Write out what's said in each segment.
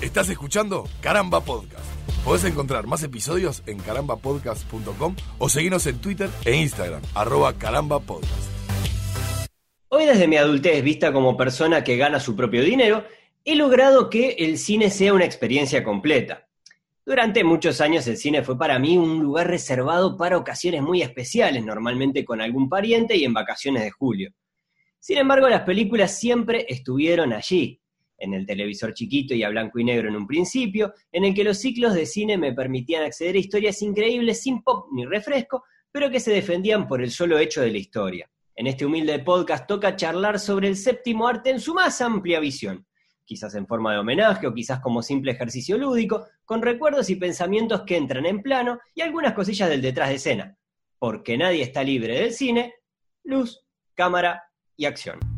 Estás escuchando Caramba Podcast. Podés encontrar más episodios en carambapodcast.com o seguirnos en Twitter e Instagram, arroba carambapodcast. Hoy desde mi adultez, vista como persona que gana su propio dinero, he logrado que el cine sea una experiencia completa. Durante muchos años el cine fue para mí un lugar reservado para ocasiones muy especiales, normalmente con algún pariente y en vacaciones de julio. Sin embargo, las películas siempre estuvieron allí, en el televisor chiquito y a blanco y negro en un principio, en el que los ciclos de cine me permitían acceder a historias increíbles sin pop ni refresco, pero que se defendían por el solo hecho de la historia. En este humilde podcast toca charlar sobre el séptimo arte en su más amplia visión, quizás en forma de homenaje o quizás como simple ejercicio lúdico, con recuerdos y pensamientos que entran en plano y algunas cosillas del detrás de escena, porque nadie está libre del cine, luz, cámara y acción.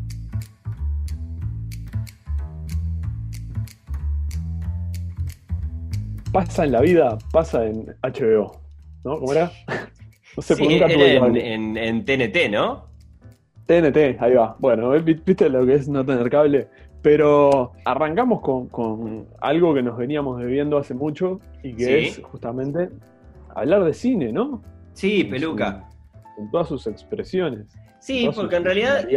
Pasa en la vida, pasa en HBO, ¿no? ¿Cómo era? No sé, sí, nunca tuve en, en, TNT, ¿no? TNT, ahí va. Bueno, viste lo que es no tener cable. Pero arrancamos con, algo que nos veníamos debiendo hace mucho y que es justamente hablar de cine, ¿no? Sí, peluca. En todas sus expresiones. Sí, porque en realidad.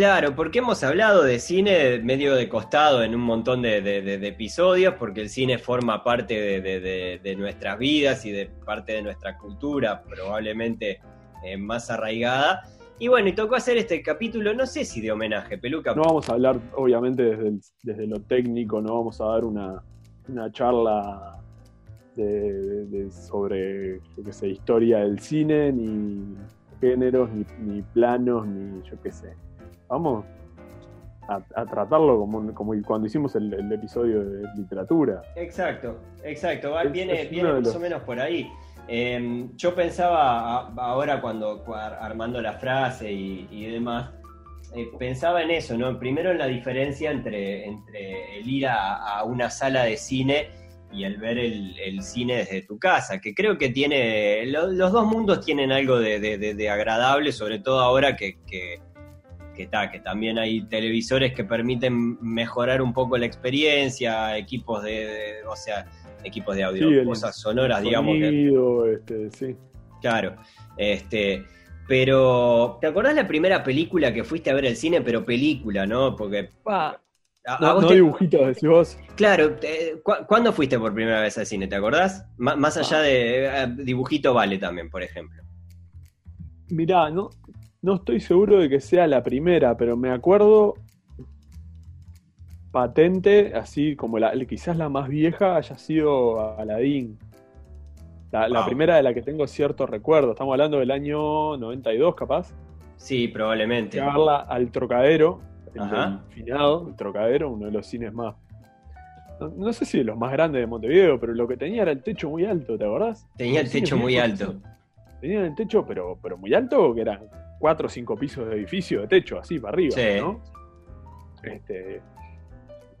Claro, porque hemos hablado de cine medio de costado en un montón de, episodios, porque el cine forma parte de, nuestras vidas y de parte de nuestra cultura, probablemente eh, más arraigada. Y bueno, y tocó hacer este capítulo, no sé si de homenaje, Peluca. No vamos a hablar, obviamente, desde, lo técnico, no vamos a dar una, charla sobre, yo qué sé, historia del cine, ni géneros, ni, planos, ni yo qué sé. Vamos a, tratarlo como, como, cuando hicimos el, episodio de literatura. Exacto, exacto, viene, viene más o menos por ahí. Em, yo pensaba ahora cuando armando la frase y, demás, eh, pensaba en eso, ¿no? Primero en la diferencia entre, entre el ir a una sala de cine y el ver el, cine desde tu casa, que creo que tiene, los dos mundos tienen algo de, agradable, sobre todo ahora que, que, que, que también hay televisores que permiten mejorar un poco la experiencia, equipos de, o sea, equipos de audio, cosas sonoras, digamos. este, sí. Claro, este... Pero, ¿te acordás la primera película que fuiste a ver el cine? Pero película, ¿no? Porque no, dibujitos, decís vos. Claro, ¿cuándo fuiste por primera vez al cine? ¿Te acordás? más allá ah. de eh, dibujito vale también, por ejemplo. Mirá, no, no estoy seguro de que sea la primera, pero me acuerdo patente, así como la, quizás la más vieja haya sido Aladdin. La, la, primera de la que tengo cierto recuerdo. Estamos hablando del año 92, capaz. Sí, probablemente. Llevarla al trocadero el finado, el Trocadero, uno de los cines más. No, sé si de los más grandes de Montevideo, pero lo que tenía era el techo muy alto, ¿te acordás? Tenía el techo muy alto. Tenía el techo, pero, pero muy alto, que eran cuatro o cinco pisos de edificio de techo, así para arriba, ¿no? Este,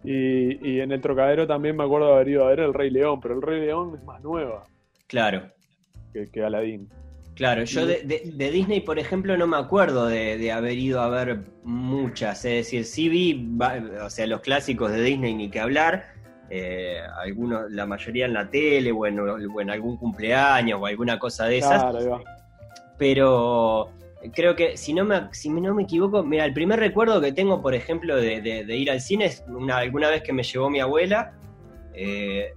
y, y, en el Trocadero también me acuerdo de haber ido a ver el Rey León, pero el Rey León es más nueva. Claro. Que, que Aladdin. Claro, yo de, Disney, por ejemplo, no me acuerdo de, haber ido a ver muchas. Es decir, sí vi, o sea, los clásicos de Disney ni que hablar. Eh, algunos, la mayoría en la tele o en, algún cumpleaños o alguna cosa de esas. Pero creo que, si no, me, si no me equivoco, mira, el primer recuerdo que tengo, por ejemplo, de, ir al cine es una, alguna vez que me llevó mi abuela. Eh,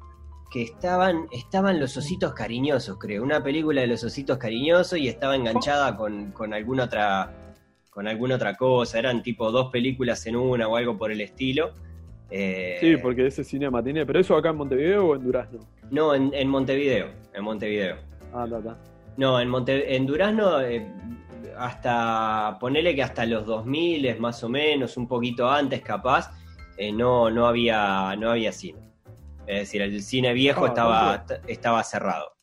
que estaban, estaban los ositos cariñosos, creo, una película de los ositos cariñosos y estaba enganchada con, alguna otra con alguna otra cosa, eran tipo dos películas en una o algo por el estilo. Eh, sí, porque ese cinema tiene, pero eso acá en Montevideo o en Durazno? No, en, Montevideo, en Montevideo. Ah, está, está. No, en, Monte, en Durazno eh, hasta, ponele que hasta los 2000 más o menos, un poquito antes capaz, eh, no, no, había, no había cine. Es decir, el cine viejo ah, estaba, estaba cerrado.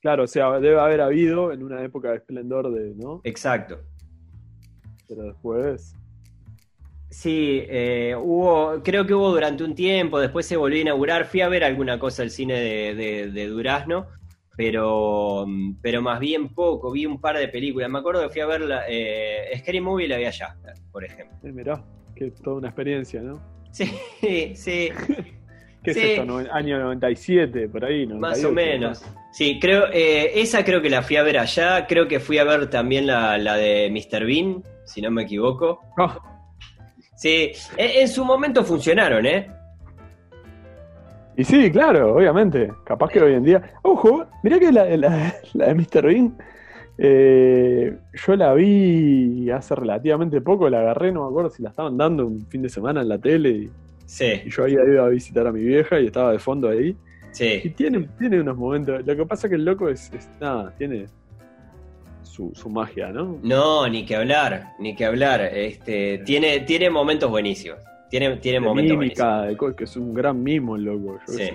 Claro, o sea, debe haber habido en una época de esplendor de, ¿no? Exacto. Pero después. Sí, eh, hubo, creo que hubo durante un tiempo, después se volvió a inaugurar, fui a ver alguna cosa el cine de, Durazno, pero, pero más bien poco, vi un par de películas. Me acuerdo que fui a ver la, eh, Scary Movie y la vi allá, por ejemplo. Eh, mirá, que toda una experiencia, ¿no? Sí, sí. ¿Qué es esto? año 97, por ahí, Más o menos. Sí, creo, eh, esa creo que la fui a ver allá. Creo que fui a ver también la, de Mr. Bean, si no me equivoco. Oh. Sí, en, su momento funcionaron, ¿eh? Y sí, claro, obviamente. Capaz que hoy en día. Ojo, mirá que la, de Mr. Bean. Eh, yo la vi hace relativamente poco, la agarré, no me acuerdo si la estaban dando un fin de semana en la tele. Y, sí. y yo había ido a visitar a mi vieja y estaba de fondo ahí. Sí. Y tiene, tiene unos momentos. Lo que pasa es que el loco es, nada, tiene su, magia, ¿no? No, ni que hablar, ni que hablar. Este, tiene, tiene momentos buenísimos. Tiene, tiene momentos buenísimos. que es un gran mimo el loco. sí.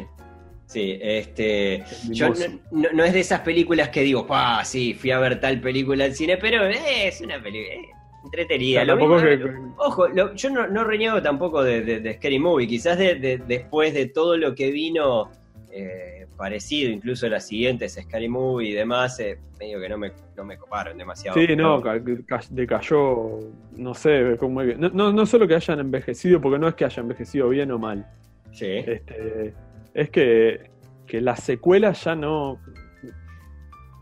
Sí, este. Yo no, es de esas películas que digo, ah, sí, fui a ver tal película al cine, pero es una película entretenida. ojo, yo no, reniego tampoco de, de, Scary Movie, quizás de, después de todo lo que vino eh, parecido, incluso las siguientes, Scary Movie y demás, eh, medio que no me, no me coparon demasiado. Sí, no, decayó, no sé, como, no, no, solo que hayan envejecido, porque no es que haya envejecido bien o mal. Sí. Este, es que, que las secuelas ya no,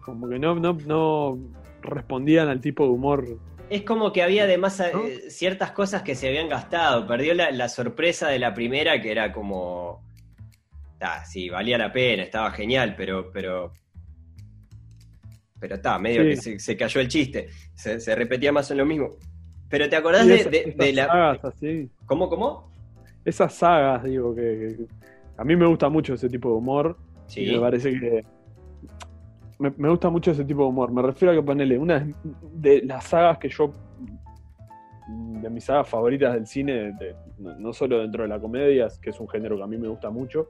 como que no, no, no respondían al tipo de humor es como que había además eh, ciertas cosas que se habían gastado. Perdió la, la, sorpresa de la primera, que era como sí, valía la pena, estaba genial, pero, pero, pero está, medio que se, cayó el chiste, se, repetía más en lo mismo. Pero ¿te acordás de, la... Sagas así. ¿Cómo, cómo? Esas sagas, digo, que, a mí me gusta mucho ese tipo de humor. Sí. me parece que... Me, me, gusta mucho ese tipo de humor. Me refiero a que ponerle una de las sagas que yo de mis sagas favoritas del cine, no, solo dentro de la comedia, que es un género que a mí me gusta mucho,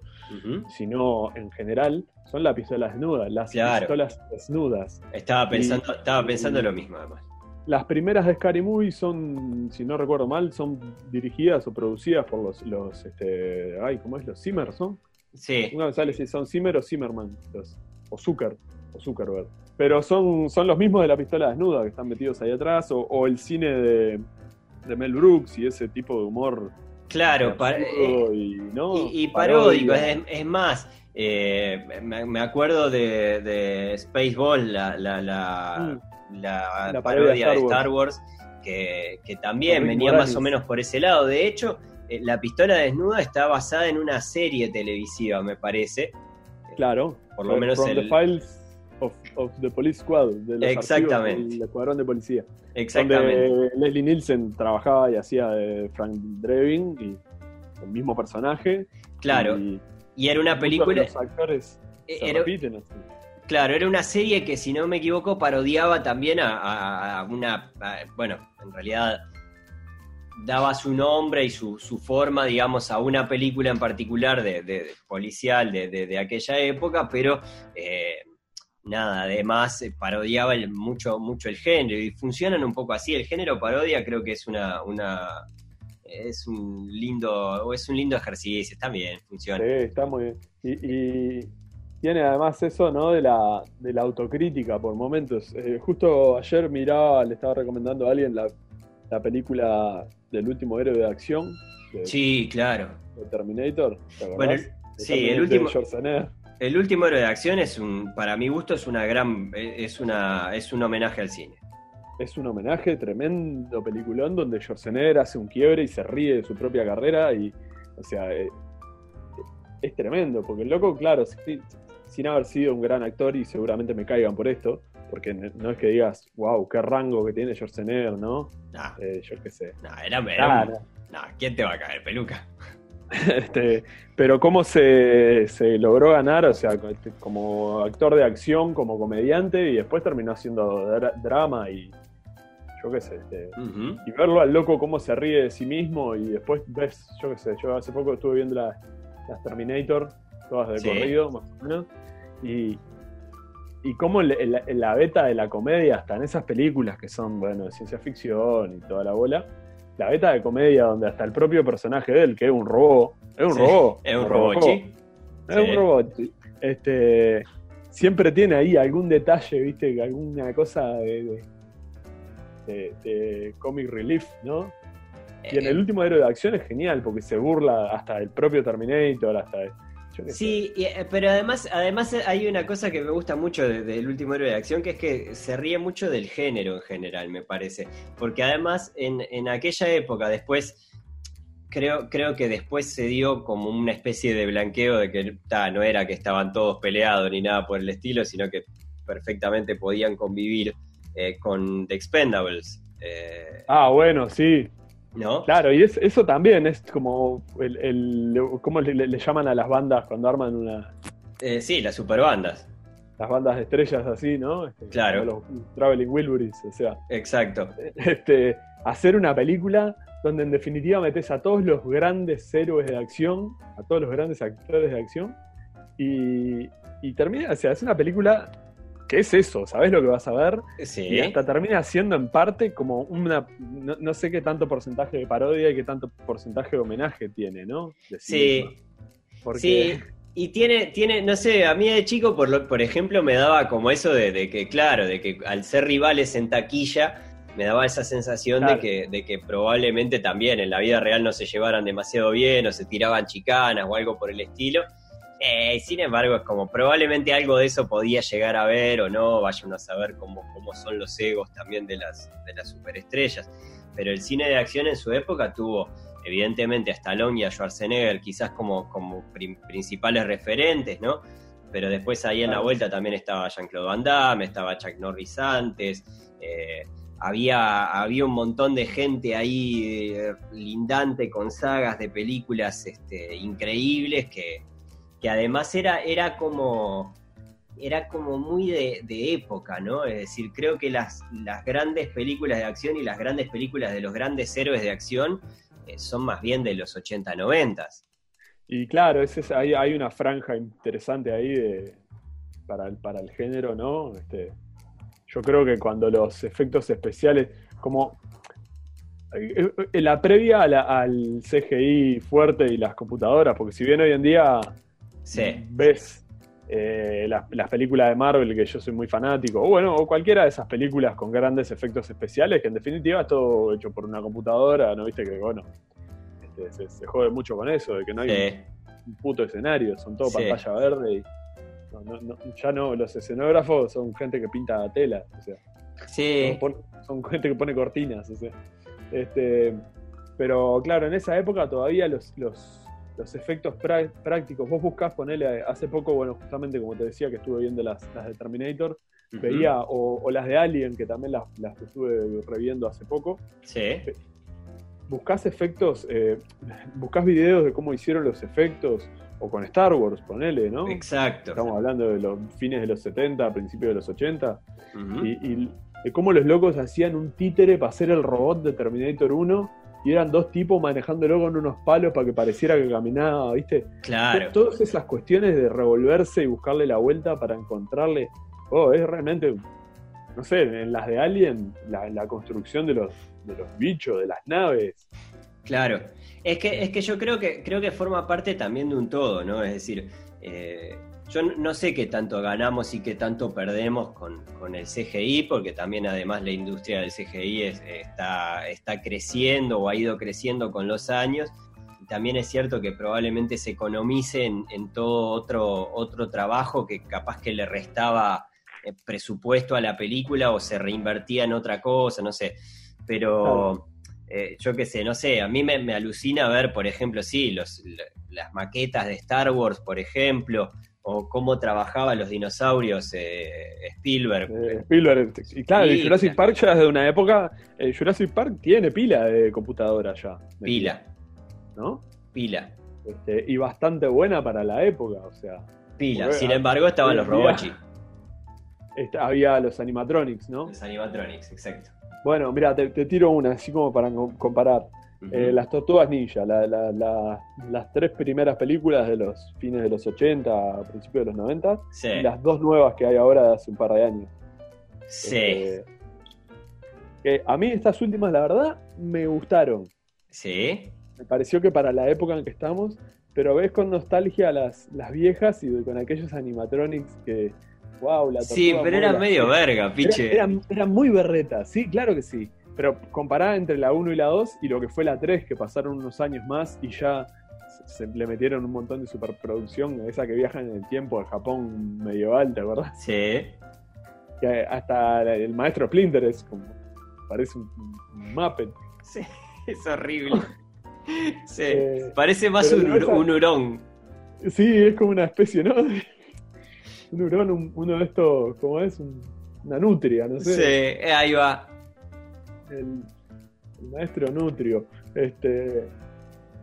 sino en general, son las pistolas desnudas, las pistolas desnudas. Estaba pensando, estaba pensando lo mismo además. Las primeras de Scary Movie son, si no recuerdo mal, son dirigidas o producidas por los, los este, ay, ¿cómo es? Los Zimmer, ¿son? Sí. Una vez sale si son Zimmer o Zimmerman, o Zucker, o Zuckerberg. Pero son, son los mismos de la pistola desnuda que están metidos ahí atrás, o el cine de, de Mel Brooks y ese tipo de humor. Claro, eh, y, y, paródico. Es, más, eh, me, acuerdo de, de Spaceball, la, la, la, mm. parodia, de Star Wars, que, también venía más o menos por ese lado. De hecho, eh, la pistola desnuda está basada en una serie televisiva, me parece. Claro. Por lo menos el... of, the Police Squad, de los Exactamente. del escuadrón de policía. Exactamente. Donde Leslie Nielsen trabajaba y hacía de Frank Drebin y el mismo personaje. Claro. Y, era una película. Los actores eh, se repiten Claro, era una serie que, si no me equivoco, parodiaba también a, una. bueno, en realidad daba su nombre y su, forma, digamos, a una película en particular de, policial de, aquella época, pero eh, nada, además eh, parodiaba mucho, mucho el género y funcionan un poco así. El género parodia creo que es una, una es un lindo, es un lindo ejercicio, está bien, funciona. Sí, está muy bien. Y, tiene además eso, ¿no? De la, de la autocrítica por momentos. Eh, justo ayer miraba, le estaba recomendando a alguien la, película del último héroe de acción. sí, claro. De Terminator. bueno, sí, el último. El último héroe de acción es un, para mi gusto, es una gran, es una, es un homenaje al cine. Es un homenaje tremendo peliculón donde Schwarzenegger hace un quiebre y se ríe de su propia carrera y, o sea, eh, es, tremendo porque el loco, claro, sin, haber sido un gran actor y seguramente me caigan por esto, porque no es que digas, wow, qué rango que tiene Schwarzenegger, ¿no? Eh, yo qué sé. No, era, era no, ¿quién te va a caer, peluca? Este, pero cómo se, logró ganar, o sea, como actor de acción, como comediante, y después terminó haciendo drama y yo qué sé, este, y verlo al loco cómo se ríe de sí mismo y después ves, yo qué sé, yo hace poco estuve viendo las, Terminator, todas de corrido, más o menos, y, y cómo la beta de la comedia, hasta en esas películas que son, bueno, de ciencia ficción y toda la bola, la beta de comedia donde hasta el propio personaje de él, que es un robot, es un robot. Es un robot, Es un robot. Este, siempre tiene ahí algún detalle, viste, alguna cosa de, de, comic relief, ¿no? Y en el último héroe de acción es genial, porque se burla hasta el propio Terminator, hasta... Sí, eh, pero además, además hay una cosa que me gusta mucho del último héroe de acción, que es que se ríe mucho del género en general, me parece. Porque además, en, en aquella época, después creo, creo que después se dio como una especie de blanqueo de que no era que estaban todos peleados ni nada por el estilo, sino que perfectamente podían convivir eh, con The Expendables. Eh, ah, bueno, sí. ¿No? Claro, y eso también es como el, ¿cómo le, llaman a las bandas cuando arman una? Eh, sí, las superbandas. Las bandas de estrellas así, ¿no? Este, claro. Los Traveling Wilburys, o sea. Exacto. Este, hacer una película donde en definitiva metes a todos los grandes héroes de acción, a todos los grandes actores de acción, y, termina, o sea, es una película que es eso, ¿sabes lo que vas a ver? Sí. Y hasta termina siendo en parte como una, no, sé qué tanto porcentaje de parodia y qué tanto porcentaje de homenaje tiene, ¿no? sí. Sí. Y tiene, tiene, no sé, a mí de chico, por, por ejemplo, me daba como eso de, de que, claro, de que al ser rivales en taquilla, me daba esa sensación de, que, de que probablemente también en la vida real no se llevaran demasiado bien o se tiraban chicanas o algo por el estilo. Eh, sin embargo, es como probablemente algo de eso podía llegar a ver o no, vayan a saber cómo, cómo son los egos también de las, de las superestrellas. Pero el cine de acción en su época tuvo evidentemente a Stallone y a Schwarzenegger quizás como, como principales referentes, ¿no? Pero después ahí en la vuelta también estaba Jean-Claude Van Damme, estaba Chuck Norris antes, eh, había, había un montón de gente ahí eh, lindante con sagas de películas este, increíbles que, que además era, era como era como muy de, época, ¿no? Es decir, creo que las, las grandes películas de acción y las grandes películas de los grandes héroes de acción eh, son más bien de los 80, 90. Y claro, hay, hay una franja interesante ahí de, para, el, para el género, ¿no? Este, yo creo que cuando los efectos especiales, como eh, eh, la previa al CGI fuerte y las computadoras, porque si bien hoy en día ves eh, las, películas de Marvel, que yo soy muy fanático, o bueno, o cualquiera de esas películas con grandes efectos especiales, que en definitiva es todo hecho por una computadora, ¿no viste? Que bueno, este, se, jode mucho con eso, de que no hay un, puto escenario, son todo pantalla verde y ya no, los escenógrafos son gente que pinta tela, o sea. Sí. Son, gente que pone cortinas, o sea. Este, pero claro, en esa época todavía los, los, efectos prácticos, vos buscás ponerle, hace poco, bueno, justamente como te decía que estuve viendo las, de Terminator, veía, o, las de Alien, que también las, las estuve reviendo hace poco. Sí. Buscás efectos, eh, buscás videos de cómo hicieron los efectos, o con Star Wars, ponele, ¿no? Exacto. Estamos hablando de los fines de los 70, principios de los 80, y, de cómo los locos hacían un títere para hacer el robot de Terminator 1, y eran dos tipos manejándolo con unos palos para que pareciera que caminaba, ¿viste? Claro. Todas esas cuestiones de revolverse y buscarle la vuelta para encontrarle, oh, es realmente, no sé, en las de Alien, la, la construcción de los, de los bichos, de las naves. Claro. Es que, es que yo creo que, creo que forma parte también de un todo, ¿no? Es decir, eh, yo no sé qué tanto ganamos y qué tanto perdemos con, el CGI, porque también además la industria del CGI está, está creciendo o ha ido creciendo con los años. Y también es cierto que probablemente se economice en, todo otro, otro trabajo que capaz que le restaba eh, presupuesto a la película o se reinvertía en otra cosa, no sé. Pero... Eh, yo qué sé, no sé, a mí me, alucina ver, por ejemplo, sí, los, las maquetas de Star Wars, por ejemplo, o cómo trabajaban los dinosaurios eh, Spielberg. Eh, Spielberg, y claro, Jurassic Park ya desde una época, Jurassic Park tiene pila de computadora ya. Pila. ¿No? Pila. Este, y bastante buena para la época, o sea. Pila, sin embargo estaban los robots. Había los animatronics, ¿no? Los animatronics, exacto. Bueno, mira, te, tiro una, así como para comparar. Eh, las Tortugas Ninja, las tres primeras películas de los fines de los 80, principios de los 90, y las dos nuevas que hay ahora de hace un par de años. Sí. Este, a mí estas últimas, la verdad, me gustaron. Sí. Me pareció que para la época en que estamos, pero ves con nostalgia las, las viejas y con aquellos animatronics que, sí, pero era medio verga, piche. Era, muy berreta, sí, claro que sí. Pero comparada entre la 1 y la 2 y lo que fue la 3, que pasaron unos años más y ya se, le metieron un montón de superproducción, esa que viaja en el tiempo al Japón medieval, ¿te acuerdas? Sí. Que hasta el maestro Splinter es como, parece un, un Muppet. Sí, es horrible. Sí, eh, parece más un, un, hurón. Sí, es como una especie, ¿no? un hurón, uno de estos, ¿cómo es? una nutria, no sé. Sí, ahí va. El, maestro nutrio. Este,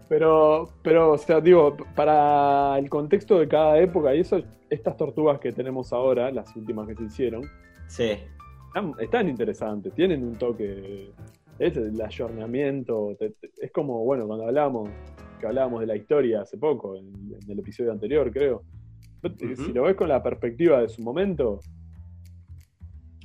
pero, pero, o sea, digo, para el contexto de cada época y eso, estas tortugas que tenemos ahora, las últimas que se hicieron, sí. están, interesantes, tienen un toque, es el ayornamiento, es como, bueno, cuando hablamos, que hablábamos de la historia hace poco, en, en el episodio anterior, creo. Si lo ves con la perspectiva de su momento,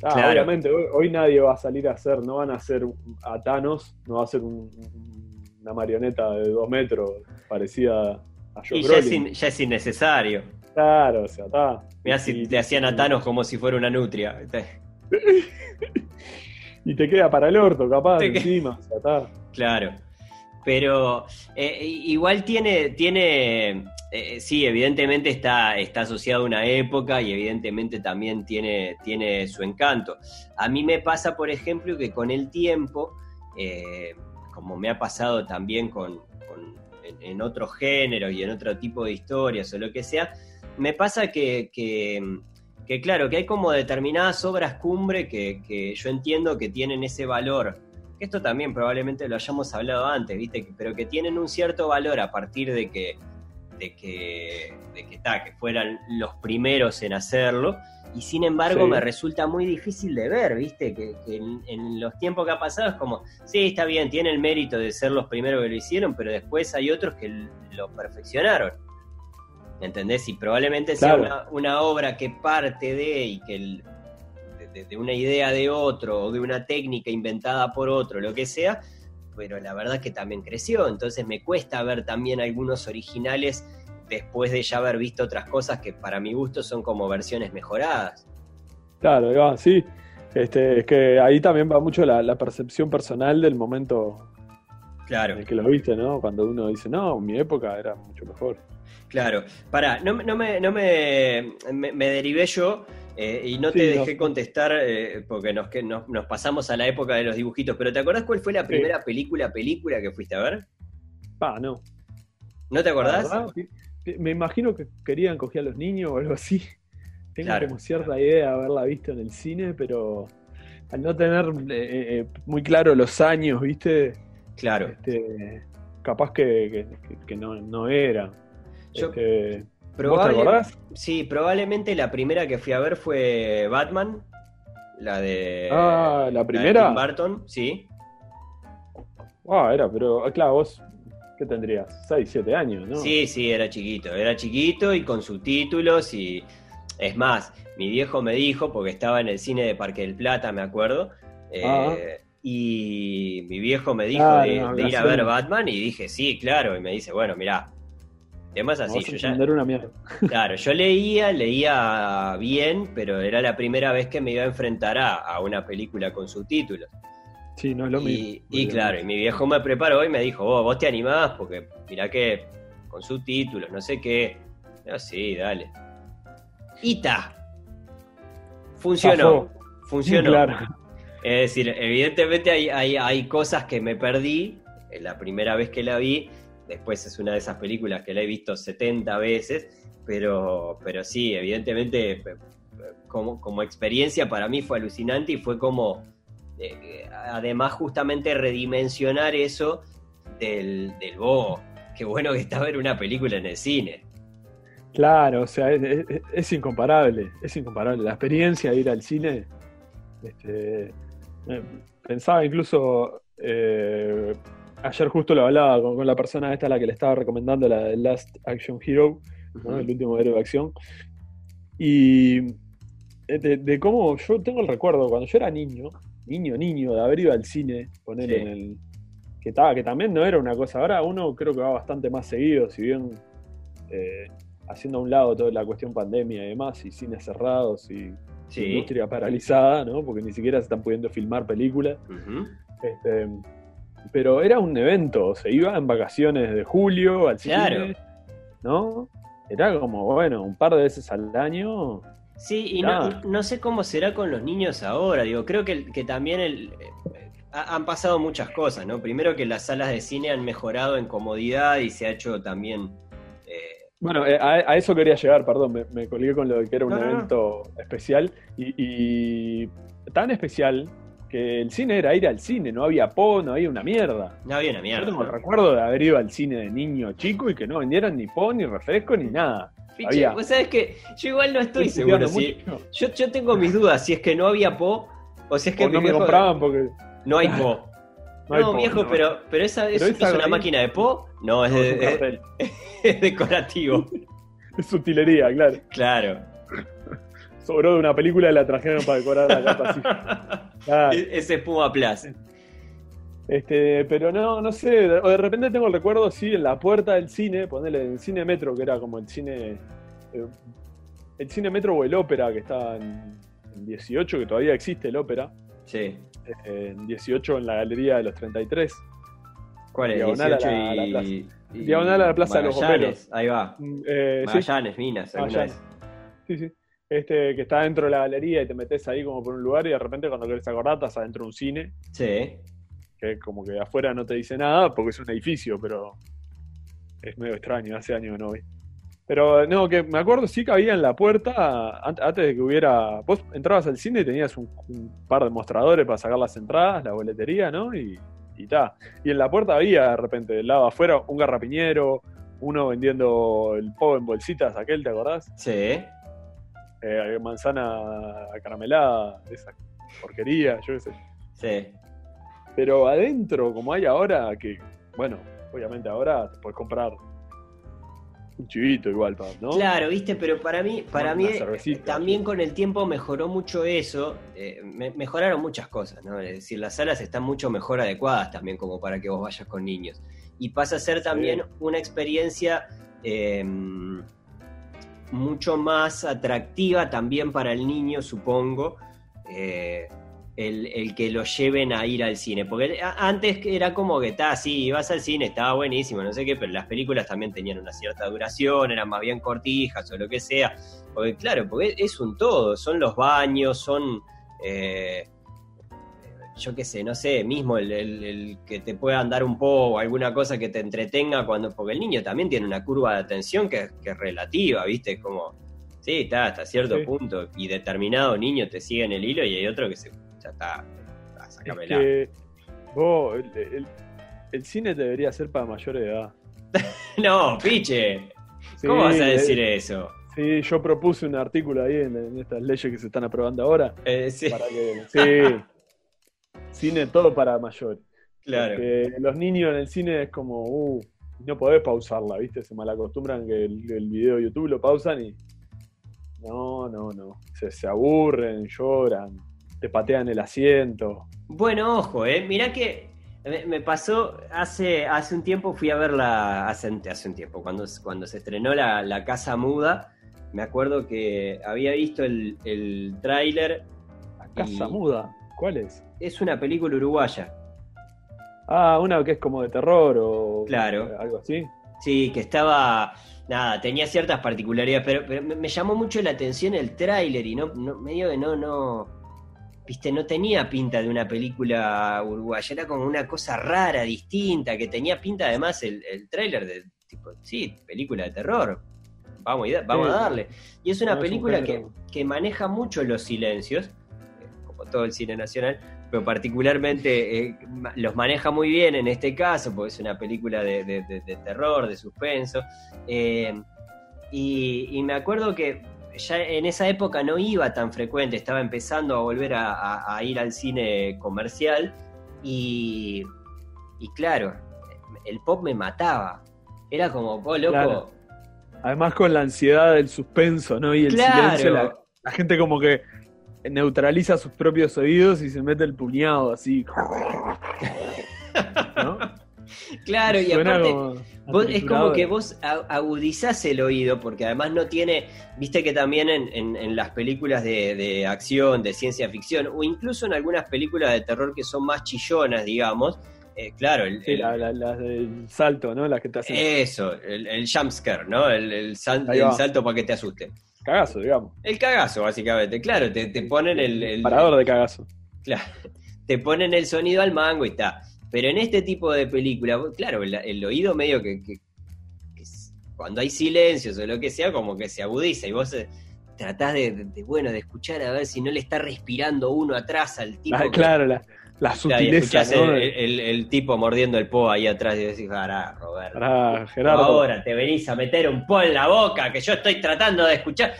ah, obviamente hoy, nadie va a salir a hacer, no van a hacer a Thanos, no va a ser una marioneta de dos metros parecida a Joe Y ya es, ya es, innecesario. Claro, o sea, está. Mirá si te hacían a Thanos como si fuera una nutria. y te queda para el orto, capaz, encima, o sea, está. Claro. Pero eh, igual tiene, tiene eh, sí, evidentemente está, está asociado a una época y evidentemente también tiene, tiene su encanto. A mí me pasa, por ejemplo, que con el tiempo, eh, como me ha pasado también con, en, otros géneros y en otro tipo de historias o lo que sea, me pasa que, que, claro, que hay como determinadas obras cumbre que, que yo entiendo que tienen ese valor esto también probablemente lo hayamos hablado antes, ¿viste? Pero que tienen un cierto valor a partir de que de que, de que, que fueran los primeros en hacerlo. Y sin embargo me resulta muy difícil de ver, ¿viste? Que, en, los tiempos que ha pasado es como, sí, está bien, tiene el mérito de ser los primeros que lo hicieron, pero después hay otros que lo perfeccionaron. ¿Entendés? Y probablemente sea una, obra que parte de y que de, una idea de otro o de una técnica inventada por otro, lo que sea, pero la verdad que también creció, entonces me cuesta ver también algunos originales después de ya haber visto otras cosas que para mi gusto son como versiones mejoradas. Claro, sí. Este, es que ahí también va mucho la, percepción personal del momento claro. en el que lo viste, ¿no? Cuando uno dice, no, mi época era mucho mejor. Claro. Pará, no, no, me, no me, me derivé yo, eh, y no te dejé contestar eh, porque nos, que nos, pasamos a la época de los dibujitos, pero ¿te acordás cuál fue la primera película, película que fuiste a ver? Ah, no. ¿No te acordás? Me imagino que querían coger a los niños o algo así. Tengo como cierta idea de haberla visto en el cine, pero al no tener eh, muy claro los años, ¿viste? Claro. Este, capaz que, no, no, era. Yo, este, Probable, Sí, probablemente la primera que fui a ver fue Batman. La de. Ah, la primera. Tim Burton, sí. Ah, era, pero ah, claro, vos. ¿Qué tendrías? 6, 7 años, ¿no? Sí, sí, era chiquito. Era chiquito y con subtítulos y. Es más, mi viejo me dijo, porque estaba en el cine de Parque del Plata, me acuerdo. Eh, ah. Y mi viejo me dijo ah, de, de ir a ver Batman y dije, sí, claro. Y me dice, bueno, mirá, Temas así, yo ya. Una mierda. Claro, yo leía, leía bien, pero era la primera vez que me iba a enfrentar a, una película con subtítulos. Sí, no es lo mismo. Y claro, y mi viejo me preparó y me dijo, vos, vos te animás, porque mirá que con subtítulos, no sé qué. No, sí, dale. Ita. Funcionó. Funcionó. Es decir, evidentemente hay, hay, hay cosas que me perdí la primera vez que la vi Después es una de esas películas que la he visto 70 veces, pero, pero sí, evidentemente como, como experiencia para mí fue alucinante y fue como, eh, además justamente redimensionar eso del, del oh, qué bueno que está ver una película en el cine. Claro, o sea, es, incomparable, es incomparable. La experiencia de ir al cine, este, eh, pensaba incluso eh, ayer justo lo hablaba con, la persona esta a la que le estaba recomendando la de Last Action Hero, el último héroe de acción. Y eh, de, cómo yo tengo el recuerdo cuando yo era niño, niño, niño, de haber ido al cine, poner en el. Que, estaba, que también no era una cosa. Ahora uno creo que va bastante más seguido, si bien eh, haciendo a un lado toda la cuestión pandemia y demás, y cines cerrados y industria paralizada, ¿no? Porque ni siquiera se están pudiendo filmar películas. Este, pero era un evento, se iba en vacaciones de julio al cine, ¿no? Era como, bueno, un par de veces al año. Sí, y no, sé cómo será con los niños ahora, digo, creo que, que también el, han pasado muchas cosas, ¿no? Primero que las salas de cine han mejorado en comodidad y se ha hecho también... Eh, bueno, eh, a, eso quería llegar, perdón, me, me, colgué con lo de que era un evento especial y, tan especial que el cine era ir al cine, no había po, no había una mierda. No había una mierda. Yo tengo el recuerdo de haber ido al cine de niño chico y que no vendieran ni po, ni refresco, ni nada. Piche, vos sabés que yo igual no estoy seguro. Si, yo, yo tengo mis dudas si es que no había po o si es que... no me compraban porque... No hay po. No, viejo, pero, pero esa, es, una máquina de po. No, es, de, es, decorativo. es sutilería, claro. Claro. Sobró de una película y la trajeron para decorar la capa así. E, ese Puma Plus. Este, pero no, no sé, de repente tengo el recuerdo, sí, en la puerta del cine, ponerle en el cine metro, que era como el cine, eh, el cine metro o el ópera, que estaba en, en 18, que todavía existe el ópera. Sí en 18 en la Galería de los 33. ¿Cuál es? Diagonal 18 a la, plaza. Diagonal a la Plaza de los Bomberos. Ahí va. Mm, eh, Magallanes, Minas. Magallanes. Sí, sí. Este, que está dentro de la galería y te metes ahí como por un lugar y de repente cuando querés acordar estás adentro de un cine. Sí. Que como que afuera no te dice nada porque es un edificio, pero es medio extraño, hace años que no voy. Pero no, que me acuerdo sí que había en la puerta, antes de que hubiera. Vos entrabas al cine y tenías un, par de mostradores para sacar las entradas, la boletería, ¿no? Y, y ta. Y en la puerta había de repente, del lado afuera, un garrapiñero, uno vendiendo el pavo en bolsitas, aquel, ¿te acordás? Sí. Eh, manzana caramelada, esa porquería, yo qué sé. Sí. Pero adentro, como hay ahora, que, bueno, obviamente ahora te puedes comprar un chivito igual, ¿no? Claro, viste, pero para mí, para mí también con el tiempo mejoró mucho eso, eh, mejoraron muchas cosas, ¿no? Es decir, las salas están mucho mejor adecuadas también como para que vos vayas con niños. Y pasa a ser también una experiencia em, mucho más atractiva también para el niño, supongo. Eh, el, que lo lleven a ir al cine. Porque antes era como que está, sí, ibas al cine, estaba buenísimo, no sé qué, pero las películas también tenían una cierta duración, eran más bien cortijas o lo que sea. Porque claro, porque es un todo, son los baños, son... Eh, yo qué sé, no sé, mismo el, que te puedan dar un poco alguna cosa que te entretenga cuando, porque el niño también tiene una curva de atención que, es relativa, ¿viste? Como, sí, está hasta cierto punto y determinado niño te sigue en el hilo y hay otro que se está, el, cine debería ser para mayores de edad. no, piche. ¿Cómo vas a decir eso? Sí, yo propuse un artículo ahí en, estas leyes que se están aprobando ahora. Eh, sí. sí. Cine todo para mayores. Claro. los niños en el cine es como, uh, no podés pausarla, ¿viste? Se malacostumbran que el, el video de YouTube lo pausan y. No, no, no. Se, se aburren, lloran te patean el asiento. Bueno, ojo, eh. Mirá que me pasó hace, hace un tiempo, fui a verla hace, hace un tiempo, cuando, cuando se estrenó la, Casa Muda. Me acuerdo que había visto el, el tráiler. ¿La Casa Muda? ¿Cuál es? Es una película uruguaya. Ah, una que es como de terror o claro. algo así. Sí, que estaba. Nada, tenía ciertas particularidades, pero, me, llamó mucho la atención el tráiler y no, no medio de no, no, viste, no tenía pinta de una película uruguaya, era como una cosa rara, distinta, que tenía pinta además el, el tráiler de tipo, sí, película de terror. Vamos, a, vamos a darle. Y es una película que, que, maneja mucho los silencios, eh, todo el cine nacional, pero particularmente eh, los maneja muy bien en este caso, porque es una película de, terror, de suspenso. Eh, y me acuerdo que ya en esa época no iba tan frecuente, estaba empezando a volver a, ir al cine comercial y, y, claro, el pop me mataba. Era como, oh, loco. Además con la ansiedad del suspenso, ¿no? Y el silencio, la, gente como que neutraliza sus propios oídos y se mete el puñado así. ¿No? Claro, y aparte, es como que vos agudizás el oído, porque además no tiene, viste que también en, las películas de, acción, de ciencia ficción, o incluso en algunas películas de terror que son más chillonas, digamos, eh, claro, el, del salto, ¿no? Las que te hacen... Eso, el, el jumpscare, ¿no? El, salto para que te asusten. Cagazo, digamos. El cagazo, básicamente. Claro, te, te ponen el, el... Parador de cagazo. Claro, te ponen el sonido al mango y está. Pero en este tipo de película, claro, el, oído medio que, cuando hay silencios o lo que sea, como que se agudiza y vos eh, tratás de, bueno, de escuchar a ver si no le está respirando uno atrás al tipo. Ah, claro, la, la sutileza. el, tipo mordiendo el po ahí atrás y decís, pará, Roberto. Gerardo. Ahora te venís a meter un po en la boca que yo estoy tratando de escuchar.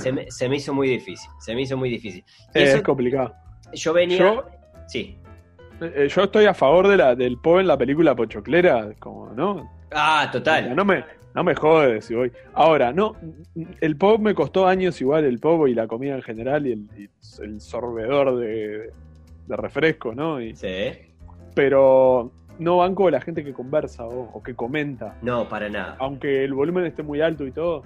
Se me, se me hizo muy difícil, se me hizo muy difícil. es complicado. Yo venía... sí. Eh, yo estoy a favor de la, del Po en la película Pochoclera, como, ¿no? Ah, total. No me, no me jodes si voy. Ahora, no, el pop me costó años igual, el pop y la comida en general y el, sorbedor de, refresco, ¿no? Y, sí. Pero no banco la gente que conversa o, que comenta. No, para nada. Aunque el volumen esté muy alto y todo.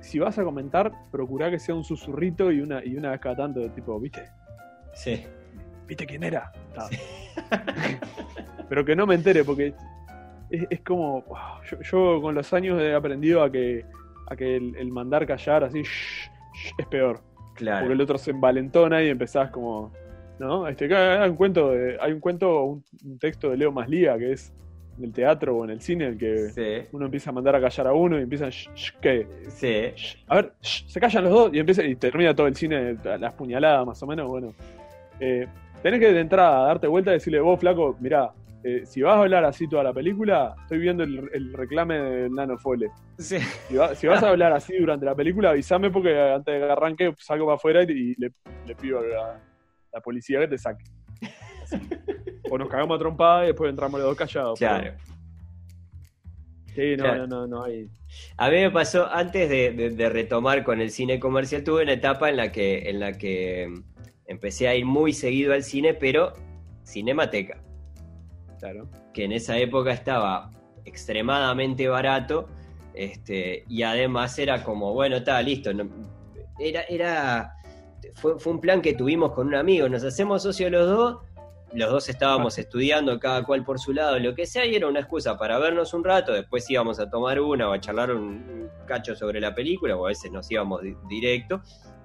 Si, vas a comentar, procura que sea un susurrito y una, y una vez cada tanto, tipo, ¿viste? Sí. ¿Viste quién era? Pero que no me entere, porque es, como. Yo, con los años he aprendido a que, a que el, mandar callar así es peor. Claro. Porque el otro se envalentona y empezás como. ¿No? Este, hay un cuento, hay un cuento, un, texto de Leo Maslía que es en el teatro o en el cine, el que uno empieza a mandar a callar a uno y empiezan, ¿qué? Sí. A ver, se callan los dos y empieza y termina todo el cine, las puñaladas más o menos, bueno. Eh, tenés que de entrada darte vuelta y decirle, vos flaco, mirá, eh, si vas a hablar así toda la película, estoy viendo el, reclame del Nano Fole. Sí. Si, vas a hablar así durante la película, avísame porque antes de que arranque salgo para afuera y le, pido a la, policía que te saque. o nos cagamos a trompada y después entramos los dos callados. Claro. Sí, no, no, no, no hay. A mí me pasó, antes de, de, retomar con el cine comercial, tuve una etapa en la que, en la que empecé a ir muy seguido al cine, pero cinemateca. Claro. Que en esa época estaba extremadamente barato. Este, y además era como, bueno, está listo. era, era, fue, fue, un plan que tuvimos con un amigo. Nos hacemos socios los dos. Los dos estábamos estudiando, cada cual por su lado, lo que sea, y era una excusa para vernos un rato. Después íbamos a tomar una o a charlar un, cacho sobre la película, o a veces nos íbamos directo.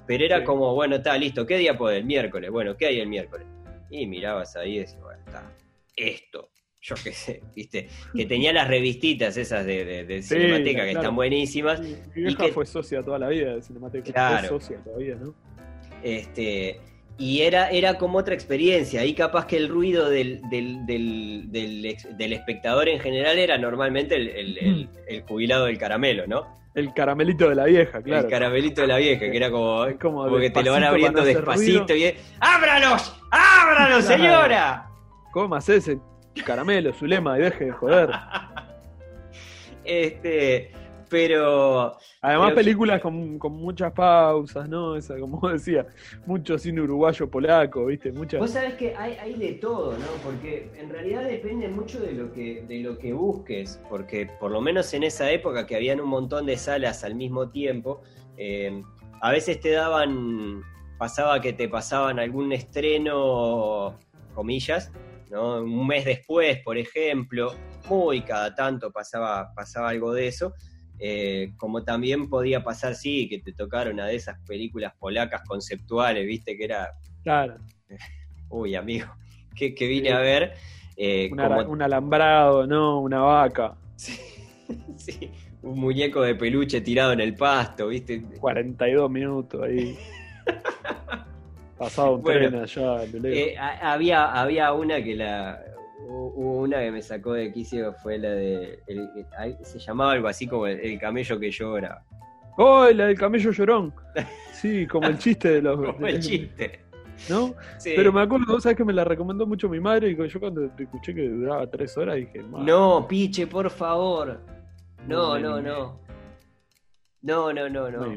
Pero era como, bueno, está listo, ¿qué día puede? El miércoles. Bueno, ¿qué hay el miércoles? Y mirabas ahí y decías, bueno, está, esto. Yo qué sé, viste, que tenía las revistitas esas de, de, Cinemateca que están buenísimas. Mi vieja fue socia toda la vida de Cinemateca. Claro. Fue socia todavía, ¿no? Este, y era, era como otra experiencia. Ahí capaz que el ruido del, del, del, del, espectador en general era normalmente el, el, el, jubilado del caramelo, ¿no? El caramelito de la vieja, claro. El caramelito de la vieja, que era como, como, que te lo van abriendo despacito y es, ¡Ábralos! ¡Ábralos, señora! más ese caramelo, su lema, y deje de joder. este, pero. Además, películas con, muchas pausas, ¿no? Esa, como decía, mucho cine uruguayo polaco, ¿viste? Muchas... Vos sabés que hay, hay, de todo, ¿no? Porque en realidad depende mucho de lo, que, de lo que busques, porque por lo menos en esa época que habían un montón de salas al mismo tiempo, eh, a veces te daban. Pasaba que te pasaban algún estreno, comillas, ¿no? Un mes después, por ejemplo, muy cada tanto pasaba, pasaba algo de eso. Eh, como también podía pasar, sí, que te tocara una de esas películas polacas conceptuales, viste, que era. Claro. Uy, amigo, que, vine a ver. Eh, un alambrado, ¿no? Una vaca. Sí, un muñeco de peluche tirado en el pasto, ¿viste? 42 minutos ahí. Pasado un tren allá. Eh, había, había una que la Hubo una que me sacó de quicio, fue la de. se llamaba algo así como el, camello que llora. ¡Oh, la del camello llorón! Sí, como el chiste de los. como el chiste. ¿No? Pero me acuerdo, ¿sabes que me la recomendó mucho mi madre? Y yo cuando escuché que duraba tres horas dije. No, piche, por favor. No, no, no. No, no, no, no.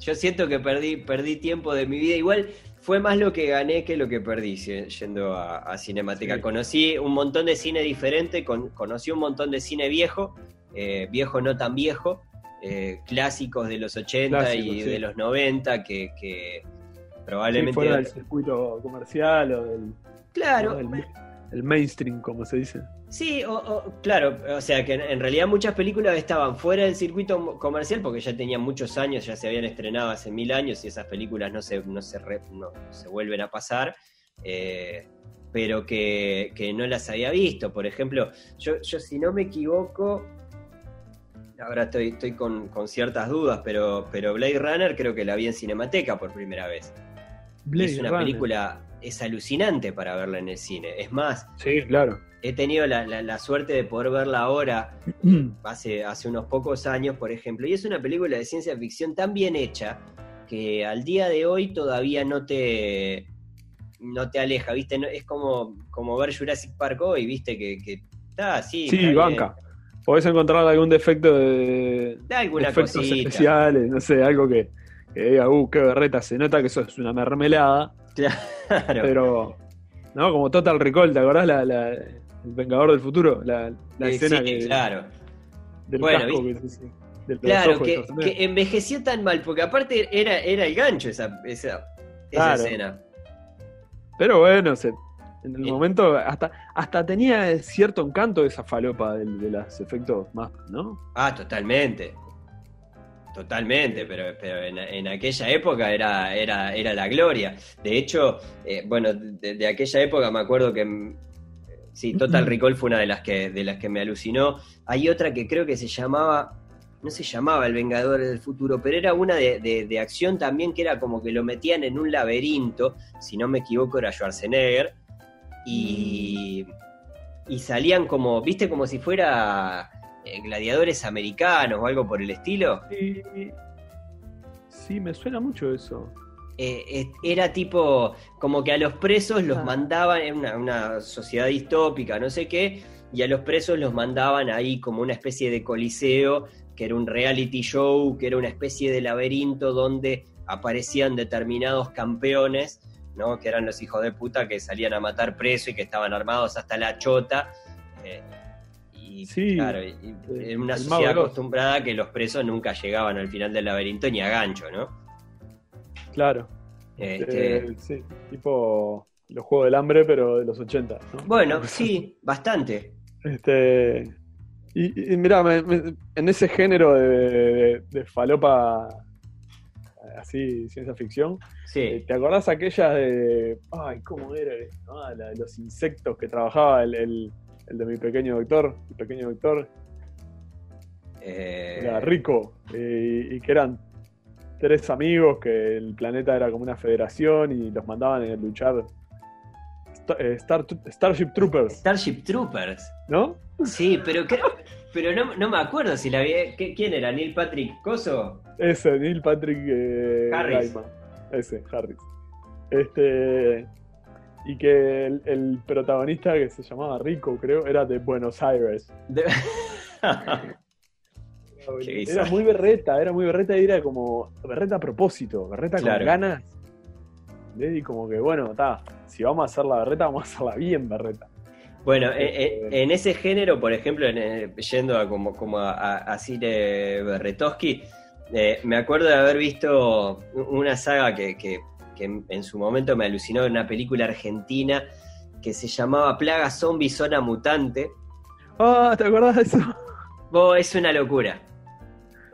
Yo siento que perdí, perdí tiempo de mi vida. Igual fue más lo que gané que lo que perdí yendo a, Cinemateca. Conocí un montón de cine diferente, conocí un montón de cine viejo, eh, viejo no tan viejo, eh, clásicos de los 80 y de los 90 que, probablemente... fuera del circuito comercial o del... Claro. el mainstream, como se dice. Sí, claro, o sea que en, realidad muchas películas estaban fuera del circuito comercial porque ya tenían muchos años, ya se habían estrenado hace mil años y esas películas no se, no se, se vuelven a pasar, eh, pero que, no las había visto. Por ejemplo, yo, yo si no me equivoco, ahora estoy, estoy con, ciertas dudas, pero, pero Blade Runner creo que la vi en Cinemateca por primera vez. es una película, es alucinante para verla en el cine. Es más, sí, claro he tenido la, suerte de poder verla ahora, hace, hace unos pocos años, por ejemplo, y es una película de ciencia ficción tan bien hecha que al día de hoy todavía no te, no te aleja, ¿viste? es como, como ver Jurassic Park hoy, ¿viste? Que, está así. Sí, banca. Podés encontrar algún defecto de, de alguna efectos especiales, no sé, algo que, que diga, uh, qué berreta, se nota que eso es una mermelada. Claro. Pero, ¿no? Como Total Recall, ¿te acordás la, Vengador del Futuro, la, escena que, claro. del casco claro, que, envejeció tan mal, porque aparte era, era el gancho esa, esa, escena. Pero bueno, en el momento hasta, hasta tenía cierto encanto esa falopa de, los efectos más, ¿no? Ah, totalmente. Totalmente, pero, pero en, aquella época era, era, era la gloria. De hecho, eh, bueno, de, aquella época me acuerdo que Sí, Total Recall fue una de las que, de las que me alucinó. Hay otra que creo que se llamaba, no se llamaba El Vengador del Futuro, pero era una de, acción también que era como que lo metían en un laberinto, si no me equivoco era Schwarzenegger, y, y salían como, viste, como si fuera eh, gladiadores americanos o algo por el estilo. Sí, sí me suena mucho eso. Eh, era tipo, como que a los presos los ah. mandaban, en una, sociedad distópica, no sé qué, y a los presos los mandaban ahí como una especie de coliseo, que era un reality show, que era una especie de laberinto donde aparecían determinados campeones, ¿no? que eran los hijos de puta que salían a matar presos y que estaban armados hasta la chota. Eh, y claro, en una sociedad acostumbrada que los presos nunca llegaban al final del laberinto ni a gancho, ¿no? Claro. Este... Eh, sí, tipo los Juegos del Hambre, pero de los 80. Bueno, sí, bastante. Este, y, mira, en ese género de, falopa, así, ciencia ficción, sí. Eh, ¿te acordás aquella de. Ay, ¿cómo era? Ah, la de los insectos que trabajaba el, de mi pequeño doctor, mi pequeño doctor. Eh, era rico, y que eran tres amigos que el planeta era como una federación y los mandaban a luchar. Eh, Starship Troopers. Starship Troopers. ¿No? Sí, pero pero no, me acuerdo si la vi. ¿Quién era? ¿Neil Patrick Coso? Ese, Neil Patrick eh, Harris. Ese, Harris. Este. Y que el, protagonista que se llamaba Rico, creo, era de Buenos Aires. Era muy berreta, era muy berreta y era como berreta a propósito, berreta con ganas. Y como que, bueno, está, si vamos a hacer la berreta, vamos a hacerla bien berreta. Bueno, eh, eh, en ese género, por ejemplo, eh, yendo a, como, como a, a Cire Berretowski, me acuerdo de haber visto una saga que, que, en su momento me alucinó en una película argentina que se llamaba Plaga Zombie Zona Mutante. Ah, ¿te acordás de eso? Oh, es una locura.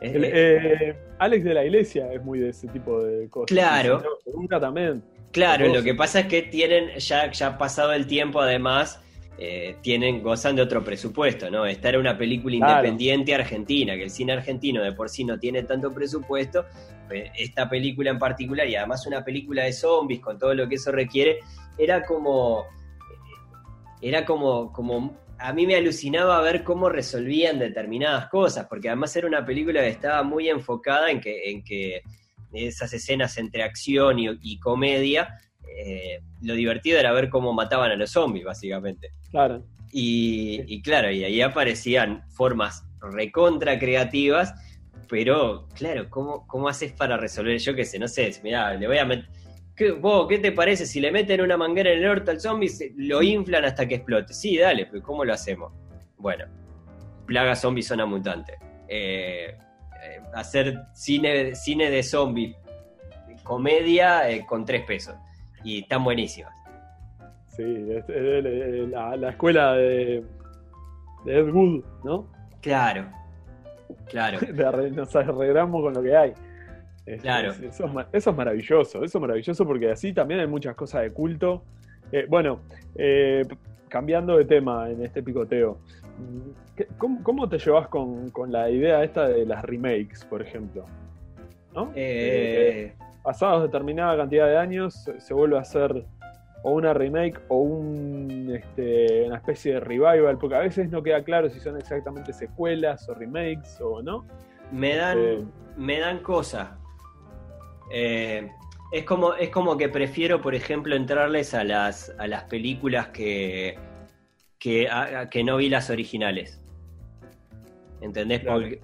Eh, Alex de la Iglesia es muy de ese tipo de cosas. Claro. Nunca también. Claro, lo que pasa es que tienen, ya, ya pasado el tiempo, además, eh, tienen, gozan de otro presupuesto, ¿no? Esta era una película independiente argentina, que el cine argentino de por sí no tiene tanto presupuesto. Pues, esta película en particular, y además una película de zombies con todo lo que eso requiere, era como. Era como, como a mí me alucinaba ver cómo resolvían determinadas cosas, porque además era una película que estaba muy enfocada en que, en que esas escenas entre acción y, comedia, eh, lo divertido era ver cómo mataban a los zombies, básicamente. Claro. Y, claro, y ahí aparecían formas recontra creativas pero claro, ¿cómo, cómo haces para resolver? Yo qué sé, no sé, mirá, le voy a meter... ¿Qué, vos, ¿Qué te parece si le meten una manguera en el orto al zombie, lo inflan hasta que explote? Sí, dale, pero ¿cómo lo hacemos? Bueno, plaga zombie zona mutante. Eh, eh, hacer cine, cine de zombie, comedia eh, con tres pesos. Y están buenísimas. Sí, es, la, escuela de, de Ed Wood, ¿no? Claro, claro. Nos arreglamos con lo que hay. Claro. eso, es, maravilloso, eso es maravilloso porque así también hay muchas cosas de culto. bueno, cambiando de tema en este picoteo, ¿Cómo, te llevas con, la idea esta de las remakes, por ejemplo? ¿No? Eh... pasados determinada cantidad de años se, vuelve a hacer o una remake o un, este, una especie de revival, porque a veces no queda claro si son exactamente secuelas o remakes o no. Me dan, este, me dan cosas. Eh, es, como, es como que prefiero, por ejemplo, entrarles a las, a las películas que, que, que no vi las originales. ¿Entendés?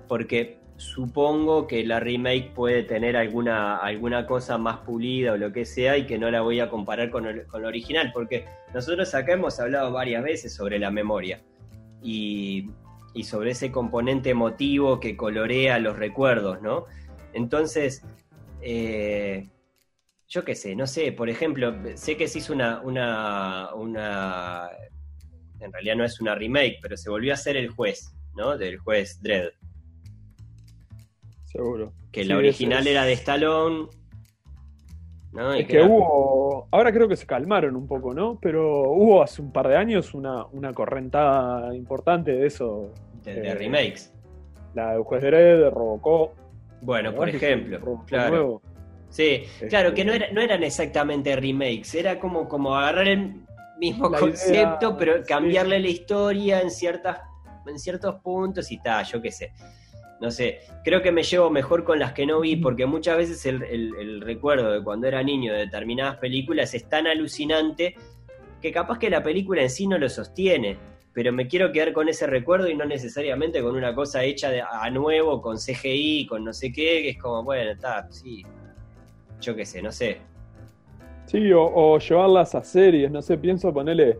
Porque, supongo que la remake puede tener alguna, alguna cosa más pulida o lo que sea y que no la voy a comparar con, el, con la original, porque nosotros acá hemos hablado varias veces sobre la memoria y, sobre ese componente emotivo que colorea los recuerdos, ¿no? Entonces, eh, yo qué sé, no sé, por ejemplo, sé que se hizo una, una, una, en realidad no es una remake, pero se volvió a hacer el juez, ¿no? Del juez Dredd. Seguro. Que la original era de Stallone. ¿no? es que, hubo. Ahora creo que se calmaron un poco, ¿no? Pero hubo hace un par de años una, una correntada importante de eso. De, eh, remakes. La del juez Dredd, de Robocop. Bueno, por ejemplo. claro. Sí, claro, que no, este, era, no eran exactamente remakes, era como, como agarrar el mismo concepto, pero cambiarle la historia en ciertas en ciertos puntos y tal, yo qué sé. No sé, creo que me llevo mejor con las que no vi, porque muchas veces el, recuerdo de cuando era niño de determinadas películas es tan alucinante que capaz que la película en sí no lo sostiene, pero me quiero quedar con ese recuerdo y no necesariamente con una cosa hecha de, a nuevo, con CGI, con no sé qué, que es como, bueno, está, sí, yo qué sé, no sé. Sí, o, o llevarlas a series, no sé, pienso ponerle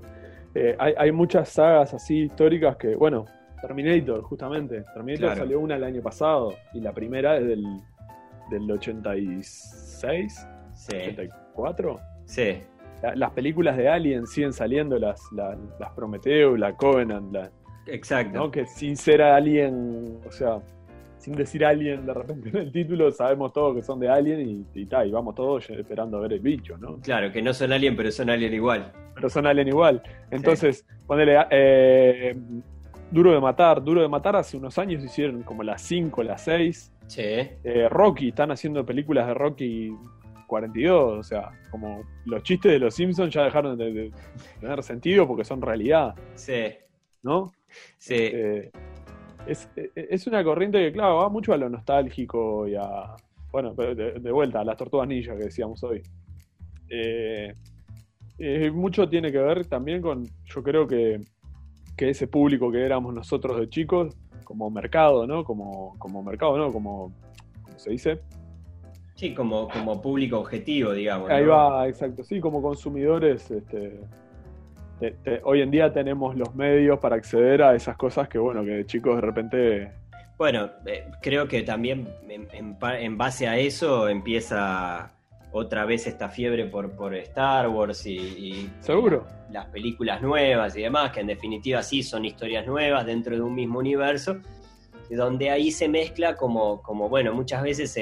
eh, hay, muchas sagas así históricas que, bueno, Terminator, justamente. Terminator salió una el año pasado y la primera es del, del 86, sí. 84. Sí. Las películas de Alien siguen saliendo, las, las, las Prometheus, la Covenant, la, Exacto. Que sin ser Alien, o sea, sin decir Alien de repente en el título, sabemos todos que son de Alien y, y, y vamos todos esperando a ver el bicho, ¿no? Claro, que no son Alien, pero son Alien igual. Pero son Alien igual. Entonces, ponele, eh, Duro de Matar, Duro de Matar hace unos años hicieron como las 5, las 6. Sí. Eh, Rocky, están haciendo películas de Rocky 42, o sea, como los chistes de los Simpsons ya dejaron de, tener sentido porque son realidad. Sí. ¿No? Sí. Eh, es, una corriente que, claro, va mucho a lo nostálgico y a. Bueno, de, vuelta, a las tortugas ninja que decíamos hoy. Eh, eh, mucho tiene que ver también con, yo creo que, ese público que éramos nosotros de chicos, como mercado, ¿no? Como, como mercado, ¿no? Como, ¿cómo se dice? Sí, como, como público objetivo, digamos. Ahí va, exacto, sí, como consumidores, este, hoy en día tenemos los medios para acceder a esas cosas que, bueno, que chicos de repente... Bueno, eh, creo que también en, base a eso empieza otra vez esta fiebre por, por Star Wars y, seguro las películas nuevas y demás, que en definitiva sí son historias nuevas dentro de un mismo universo, donde ahí se mezcla como, como bueno, muchas veces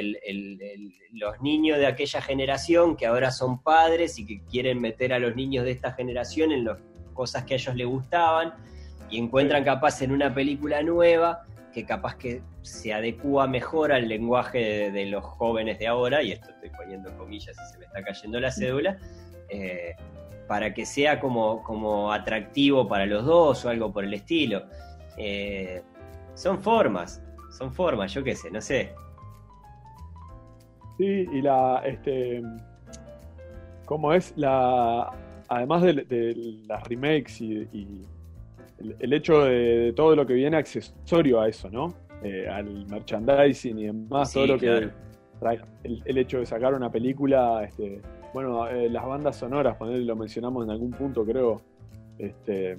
los niños de aquella generación que ahora son padres y que quieren meter a los niños de esta generación en los cosas que a ellos les gustaban y encuentran capaz en una película nueva que capaz que se adecua mejor al lenguaje de, los jóvenes de ahora, y esto estoy poniendo comillas y se me está cayendo la cédula, eh, para que sea como, como atractivo para los dos o algo por el estilo. Eh, son formas, son formas, yo qué sé, no sé. Sí, y la, este, ¿cómo es la además de, las remakes y, el, hecho de, todo lo que viene accesorio a eso, ¿no? eh, al merchandising y demás, todo lo que trae el, hecho de sacar una película, este, bueno, eh, las bandas sonoras, lo mencionamos en algún punto, creo, este,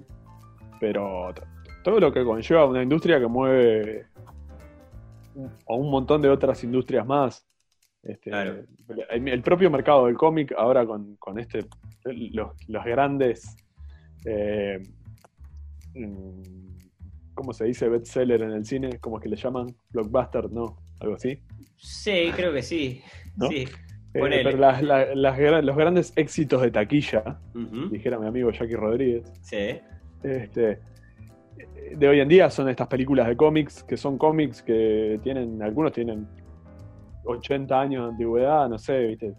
pero todo lo que conlleva una industria que mueve a un montón de otras industrias más. Este, el, propio mercado del cómic, ahora con, este, los, grandes, eh, mm, ¿cómo se dice? Bestseller en el cine, ¿cómo es que le llaman? Blockbuster, ¿no? Algo así. Sí, creo que sí. sí. Eh, pero los grandes éxitos de taquilla, dijera mi amigo Jackie Rodríguez, sí. este, de hoy en día son estas películas de cómics, que son cómics que tienen, algunos tienen 80 años de antigüedad, no sé, ¿viste?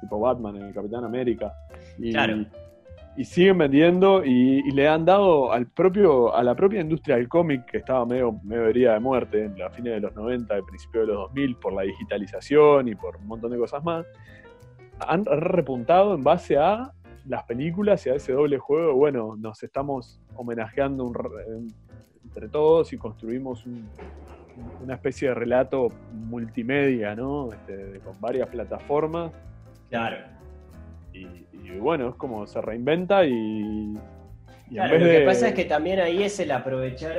tipo Batman, el Capitán América. Y, y siguen vendiendo y, le han dado al propio, a la propia industria del cómic, que estaba medio, medio herida de muerte en la fines de los 90, el principio de los 2000, por la digitalización y por un montón de cosas más, han repuntado en base a las películas y a ese doble juego. Bueno, nos estamos homenajeando entre todos y construimos una especie de relato multimedia, ¿no? Este, con varias plataformas. Claro y bueno, es como se reinventa y... lo que pasa es que también ahí es el aprovechar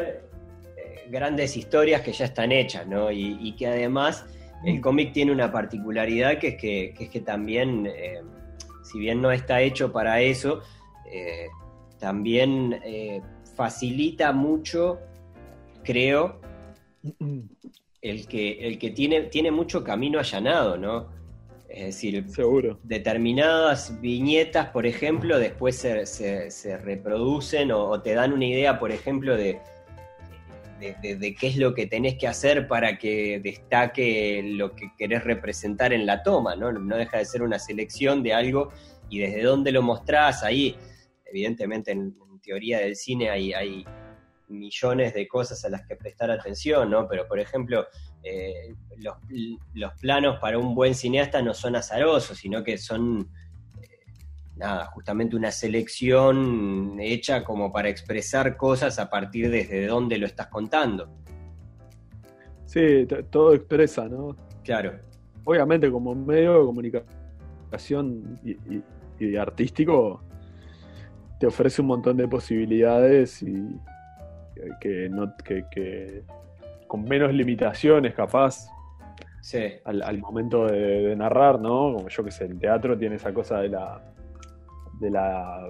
eh, grandes historias que ya están hechas, ¿no? Y, que además el mm. cómic tiene una particularidad que es que, es que también, eh, si bien no está hecho para eso, eh, también facilita mucho, creo, el que, el que tiene, tiene mucho camino allanado, ¿no? Es decir, Seguro. determinadas viñetas, por ejemplo, después se, reproducen o, te dan una idea, por ejemplo, de, de, qué es lo que tenés que hacer para que destaque lo que querés representar en la toma, ¿no? No deja de ser una selección de algo y desde dónde lo mostrás. Ahí, evidentemente, en, teoría del cine hay, millones de cosas a las que prestar atención, ¿no? Pero, por ejemplo, eh, los, planos para un buen cineasta no son azarosos, sino que son, nada, justamente una selección hecha como para expresar cosas a partir desde donde lo estás contando. Sí, todo expresa, ¿no? Claro. Obviamente, como medio de comunicación y artístico, te ofrece un montón de posibilidades y, que, no, que, con menos limitaciones, capaz, al, momento de, narrar, ¿no? Como yo que sé, el teatro tiene esa cosa de la, de la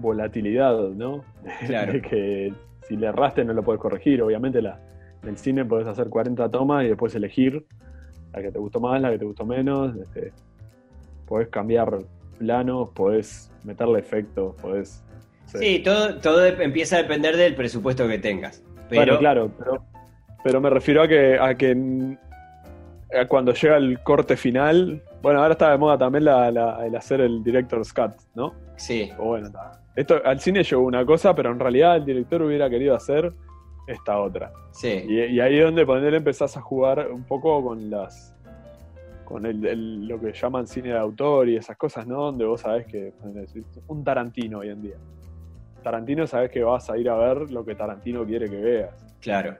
volatilidad, ¿no? Claro. que si le erraste no lo puedes corregir. Obviamente la, en el cine puedes hacer 40 tomas y después elegir la que te gustó más, la que te gustó menos. Este, podés cambiar planos, podés meterle efectos, podés Sí, todo, todo empieza a depender del presupuesto que tengas. Pero... claro, pero, me refiero a que, a que cuando llega el corte final, bueno, ahora está de moda también el hacer el director's cut, ¿no? Sí. O bueno, esto al cine llegó una cosa, pero en realidad el director hubiera querido hacer esta otra. Sí. Y, ahí es donde poner empezás a jugar un poco con las con el, lo que llaman cine de autor y esas cosas, ¿no? Donde vos sabés que un Tarantino hoy en día. Tarantino sabes que vas a ir a ver lo que Tarantino quiere que veas. Claro.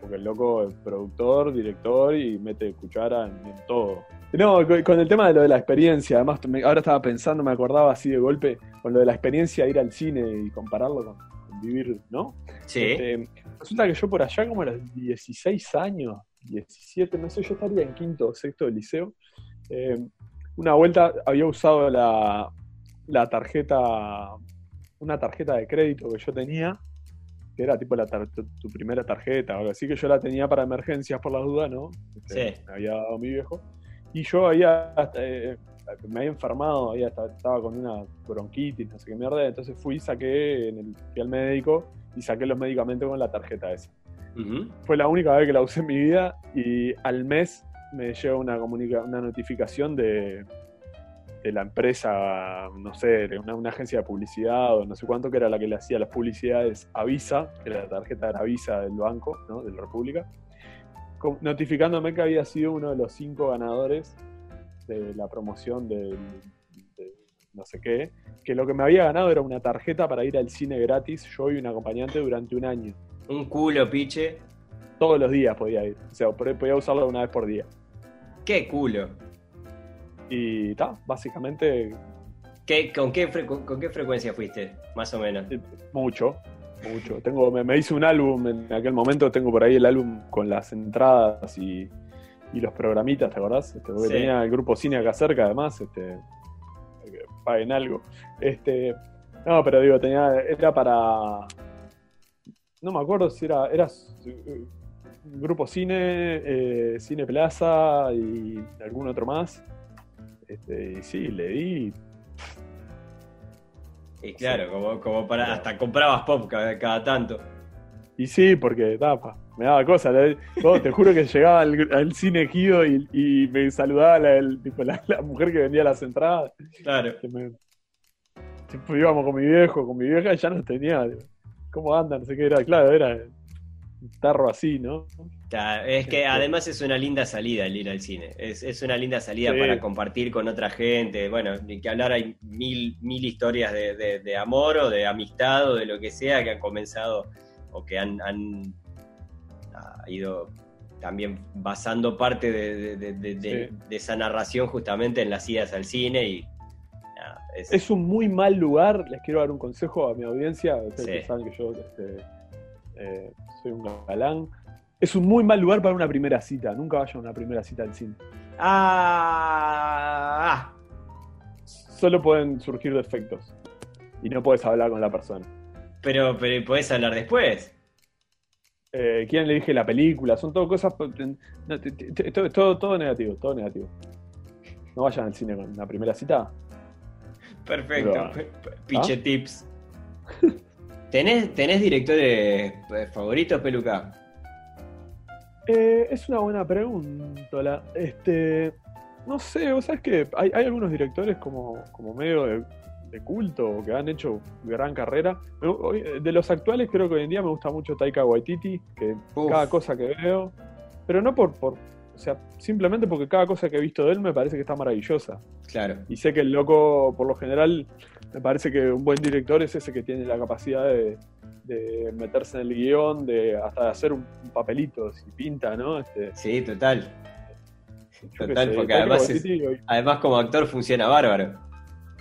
Porque el loco es productor, director y mete cuchara en, todo. No, con el tema de lo de la experiencia, además ahora estaba pensando, me acordaba así de golpe, con lo de la experiencia de ir al cine y compararlo con, vivir, ¿no? Sí. Este, resulta que yo por allá como a los 16 años, 17, no sé, yo estaría en quinto o sexto del liceo. Eh, una vuelta había usado la, la tarjeta una tarjeta de crédito que yo tenía, que era tipo la tu, primera tarjeta o algo así, que yo la tenía para emergencias por las dudas, ¿no? Este, sí. Me había dado mi viejo. Y yo había, eh, me había enfermado, había, estaba con una bronquitis, no sé qué mierda, entonces fui, saqué, en el, fui al médico y saqué los medicamentos con la tarjeta esa. Fue la única vez que la usé en mi vida y al mes me llegó una, una notificación de, de la empresa, no sé, una, una, agencia de publicidad o no sé cuánto, que era la que le hacía las publicidades a Visa, que era la tarjeta era Visa del banco, ¿no? de la República, notificándome que había sido uno de los cinco ganadores de la promoción de no sé qué, que lo que me había ganado era una tarjeta para ir al cine gratis, yo y un acompañante durante un año. Un culo, piche. todos los días podía ir. O sea, podía usarlo una vez por día. ¡Qué culo! Y está, básicamente. ¿Qué, con, qué con, qué frecuencia fuiste, más o menos? Eh, mucho, mucho. Tengo, me, hice un álbum en aquel momento, tengo por ahí el álbum con las entradas y, los programitas, ¿te acordás? Este, porque tenía el grupo cine acá cerca, además, este, paguen algo. Este, no, pero digo, tenía, era para. No me acuerdo si era. Era eh, grupo cine, eh, Cine Plaza y algún otro más. Este, y sí, le di. Y claro, como, como para. Hasta comprabas pop cada, tanto. Y sí, porque tapa, me daba cosas. te juro que llegaba al, cine Gido y, me saludaba la, mujer que vendía las entradas. Claro. íbamos con mi viejo, con mi vieja, y ya no tenía. ¿Cómo andan? No sé qué era. Claro, era tarro así, ¿no? Es que además es una linda salida el ir al cine. Es, una linda salida para compartir con otra gente. Bueno, ni que hablar, hay mil, mil historias de, amor o de amistad o de lo que sea que han comenzado o que han, ido también basando parte de, esa narración justamente en las idas al cine y es... un muy mal lugar, les quiero dar un consejo a mi audiencia, ustedes saben que yo este, eh, soy un galán. Es un muy mal lugar para una primera cita. Nunca vayan a una primera cita al cine. Ah. Solo pueden surgir defectos. Y no puedes hablar con la persona. Pero, pero puedes hablar después. Eh, ¿Quién le dije la película? Son todo cosas. todo, todo negativo, todo negativo. No vayan al cine con la primera cita. Perfecto. Piche ¿Ah? tips. ¿Tenés, directores eh, favoritos, Peluca? Eh, es una buena pregunta. Este, no sé, vos sabés que hay, algunos directores como, como medio de, culto que han hecho gran carrera. De los actuales creo que hoy en día me gusta mucho Taika Waititi, que cada cosa que veo, pero no por, por, o sea, simplemente porque cada cosa que he visto de él me parece que está maravillosa. Claro. Y sé que el loco, por lo general, me parece que un buen director es ese que tiene la capacidad de, meterse en el guion, de hasta de hacer un, papelito, si pinta, ¿no? Este, sí, total. Total, porque además, además como actor funciona bárbaro.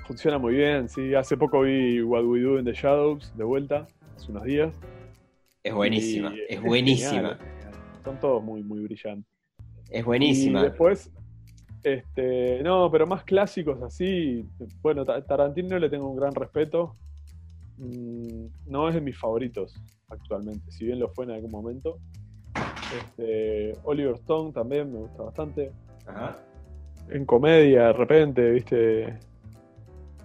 Funciona muy bien, sí. Hace poco vi What We Do in the Shadows de vuelta, hace unos días. Es buenísima, es, buenísima. Son todos muy, muy brillantes. Es buenísima. Y después, este, no, pero más clásicos así. Bueno, Tarantino le tengo un gran respeto. Mm, no es de mis favoritos actualmente, si bien lo fue en algún momento. Este, Oliver Stone también me gusta bastante. En comedia, de repente, viste.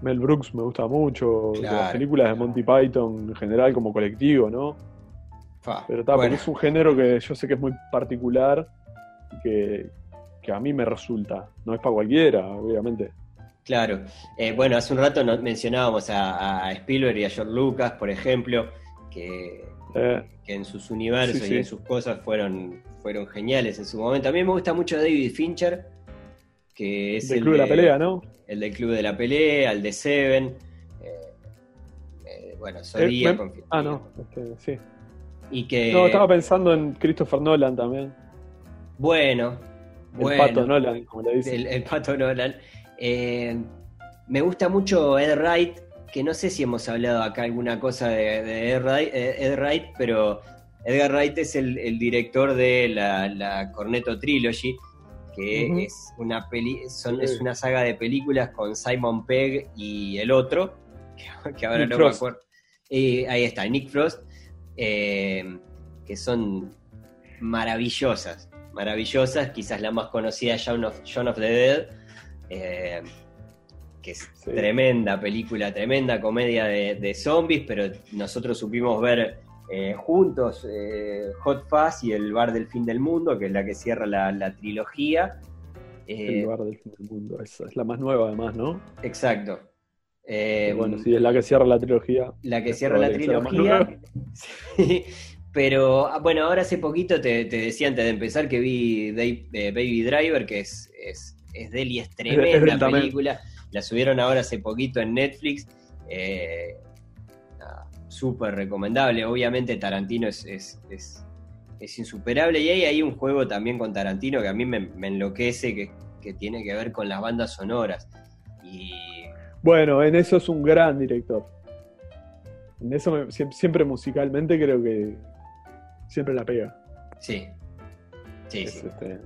Mel Brooks me gusta mucho. las películas de Monty Python en general como colectivo, ¿no? Pero está, es un género que yo sé que es muy particular que, a mí me resulta. No es para cualquiera, obviamente. Claro. Eh, bueno, hace un rato mencionábamos a, Spielberg y a George Lucas, por ejemplo, que, eh. en sus universos y en sus cosas fueron, fueron geniales en su momento. A mí me gusta mucho David Fincher, que es el Club de, la Pelea, ¿no? El del Club de la Pelea, el de Seven. Eh, bueno, Solía. ah, no, este, sí. Y que... No, estaba pensando en Christopher Nolan también. Bueno, el Pato Nolan, como le dicen. El, Pato Nolan. Eh, me gusta mucho Ed Wright, que no sé si hemos hablado acá alguna cosa de, Ed, Wright, pero Edgar Wright es el, director de la, Cornetto Trilogy, que es, una peli, son, es una saga de películas con Simon Pegg y el otro, que, ahora no me acuerdo. ahí está, Nick Frost, eh, que son maravillosas maravillosas, quizás la más conocida, John of, of the Dead, eh, que es tremenda película, tremenda comedia de, zombies, pero nosotros supimos ver eh, juntos eh, Hot Fuzz y El Bar del Fin del Mundo, que es la que cierra la, trilogía. el Bar del Fin del Mundo, es, es la más nueva además, ¿no? Exacto. bueno, sí, es la que cierra la trilogía. La que cierra la trilogía. Pero ah, bueno, ahora hace poquito te, decía antes de empezar que vi eh, Baby Driver, que es, es, es de es tremenda la película. La subieron ahora hace poquito en Netflix. Eh, Súper recomendable. Obviamente Tarantino es, es, es insuperable. Y hay ahí un juego también con Tarantino que a mí me, enloquece, que, que, tiene que ver con las bandas sonoras. Y... Bueno, en eso es un gran director. En eso siempre musicalmente creo que siempre la pega. Sí. Sí, sí. Este,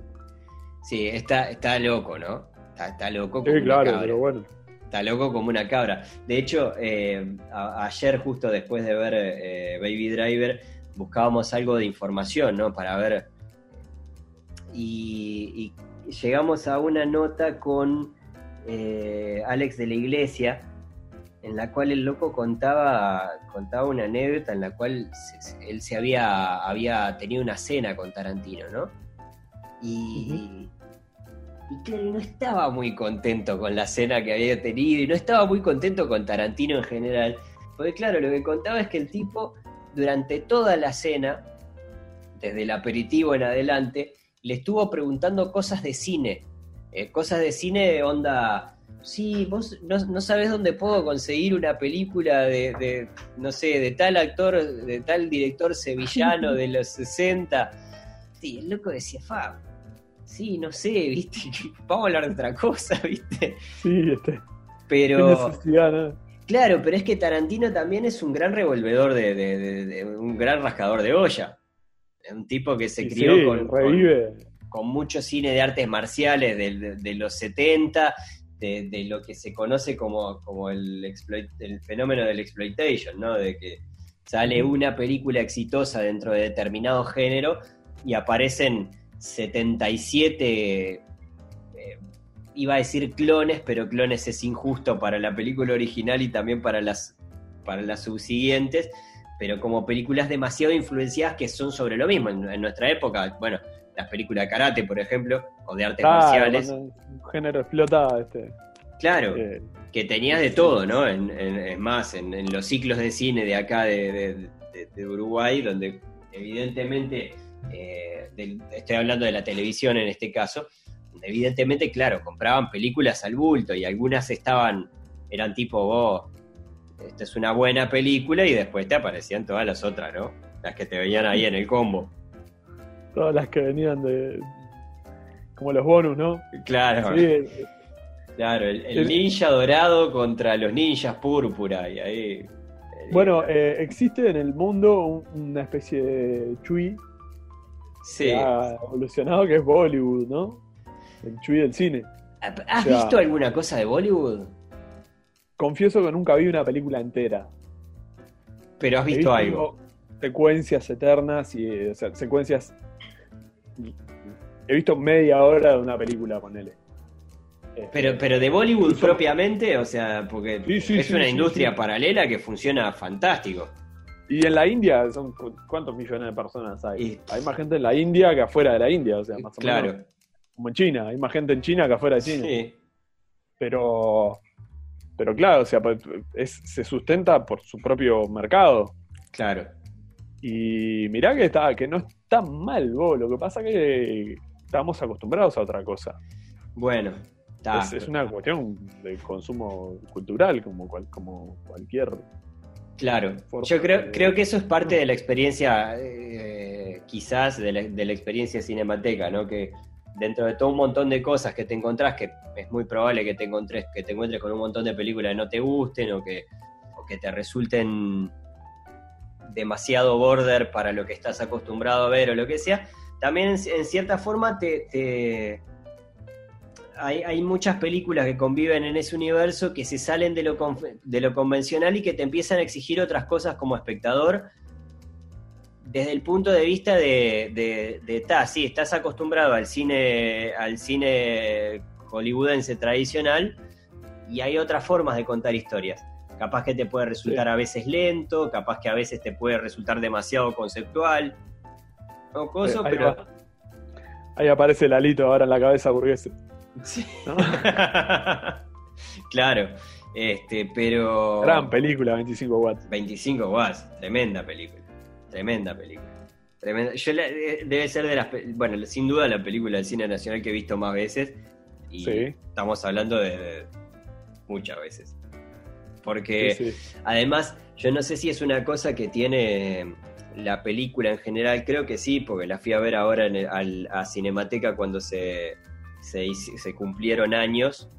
sí, está, está loco, ¿no? Está, loco. sí, claro, pero bueno. Está loco como una cabra. De hecho, eh, ayer, justo después de ver eh, Baby Driver, buscábamos algo de información, ¿no? Para ver. Y, llegamos a una nota con eh, Alex de la Iglesia, en la cual el loco contaba, contaba una anécdota en la cual él se había, había tenido una cena con Tarantino, ¿no? Y, y no estaba muy contento con la cena que había tenido y no estaba muy contento con Tarantino en general. Porque claro, lo que contaba es que el tipo durante toda la cena, desde el aperitivo en adelante, le estuvo preguntando cosas de cine. Eh, cosas de cine de onda sí, vos no, sabes dónde puedo conseguir una película de, no sé, de tal actor, de tal director sevillano de los 60. Sí, el loco decía, fa, sí, no sé, viste, vamos a hablar de otra cosa, viste. Sí, este. Pero... Claro, pero es que Tarantino también es un gran revolvedor de, un gran rascador de olla. Un tipo que se crió con, con, mucho cine de artes marciales de, los 70 de, lo que se conoce como, como el, el fenómeno del exploitation, ¿no? De que sale una película exitosa dentro de determinado género y aparecen 77, eh, iba a decir clones, pero clones es injusto para la película original y también para las, para las subsiguientes, pero como películas demasiado influenciadas que son sobre lo mismo. En, nuestra época, bueno, las películas de karate, por ejemplo, o de artes marciales género explota. Este, claro, eh, que tenía de todo, ¿no? es más, en, los ciclos de cine de acá de, Uruguay, donde evidentemente, eh, estoy hablando de la televisión en este caso, evidentemente, claro, compraban películas al bulto y algunas estaban, eran tipo, vos, esta es una buena película y después te aparecían todas las otras, ¿no? Las que te veían ahí en el combo. Todas las que venían de, como los bonus, ¿no? Claro. claro, el, ninja dorado contra los ninjas púrpura y ahí. Eh, bueno, eh, existe en el mundo una especie de chui sí. que ha evolucionado que es Bollywood, ¿no? El chui del cine. ¿Has visto alguna cosa de Bollywood? Confieso que nunca vi una película entera. Pero has visto, algo. Secuencias eternas y o sea, secuencias he visto media hora de una película, él. Este, pero, pero de Bollywood propiamente, o sea, porque es una industria paralela que funciona fantástico. Y en la India, son ¿cuántos millones de personas hay? Hay más gente en la India que afuera de la India, o sea, más o claro. menos. Como en China, hay más gente en China que afuera de China. Sí. Pero, pero claro, o sea, pues, se sustenta por su propio mercado. Claro. Y mirá que está, que no está mal, vos. Lo que pasa que estamos acostumbrados a otra cosa. Bueno, es, una cuestión de consumo cultural, como, como cualquier. Claro, yo creo, creo que eso es parte de la experiencia, eh, quizás de la, experiencia cinemateca, ¿no? Que dentro de todo un montón de cosas que te encontrás, que es muy probable que te encontres, que te encuentres con un montón de películas que no te gusten o que, o que te resulten demasiado border para lo que estás acostumbrado a ver o lo que sea, también en, cierta forma te, Hay, muchas películas que conviven en ese universo que se salen de lo, de lo convencional y que te empiezan a exigir otras cosas como espectador desde el punto de vista de, de, de sí, estás acostumbrado al cine, al cine hollywoodense tradicional y hay otras formas de contar historias. Capaz que te puede resultar a veces lento, capaz que a veces te puede resultar demasiado conceptual ahí, pero. Ahí aparece el alito ahora en la cabeza burguesa. Sí. claro. Este, pero. Gran película, 25 watts. 25 watts, tremenda película. Tremenda película. Tremenda. Yo eh, debe ser de las. Bueno, sin duda la película del cine nacional que he visto más veces. Y estamos hablando de, muchas veces. Porque además, yo no sé si es una cosa que tiene la película en general, creo que sí, porque la fui a ver ahora en a Cinemateca cuando se, se, cumplieron años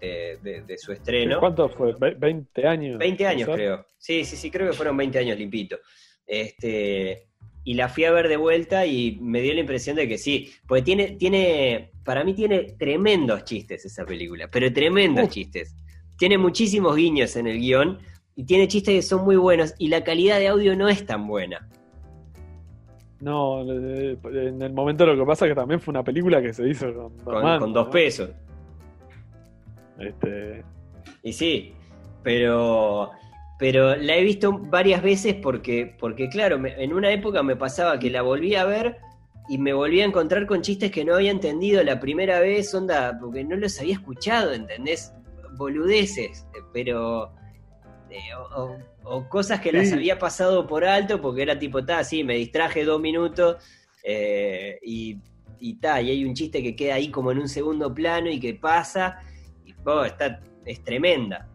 de, su estreno. ¿Cuánto fue? ¿20 años? 20 años creo. Sí, sí, sí, creo que fueron 20 años limpito. Este, y la fui a ver de vuelta y me dio la impresión de que sí, porque tiene, tiene, para mí tiene tremendos chistes esa película, pero tremendos chistes. Tiene muchísimos guiños en el guion y tiene chistes que son muy buenos y la calidad de audio no es tan buena. No, en el momento lo que pasa es que también fue una película que se hizo con, dos pesos. Este... Y sí, pero, pero la he visto varias veces porque, porque claro, en una época me pasaba que la volví a ver y me volví a encontrar con chistes que no había entendido la primera vez, onda, porque no los había escuchado, ¿entendés? Boludeces, pero o, cosas que las había pasado por alto porque era tipo, ta, sí, me distraje dos minutos eh, y, y ta, y hay un chiste que queda ahí como en un segundo plano y que pasa, y oh, está, es tremenda.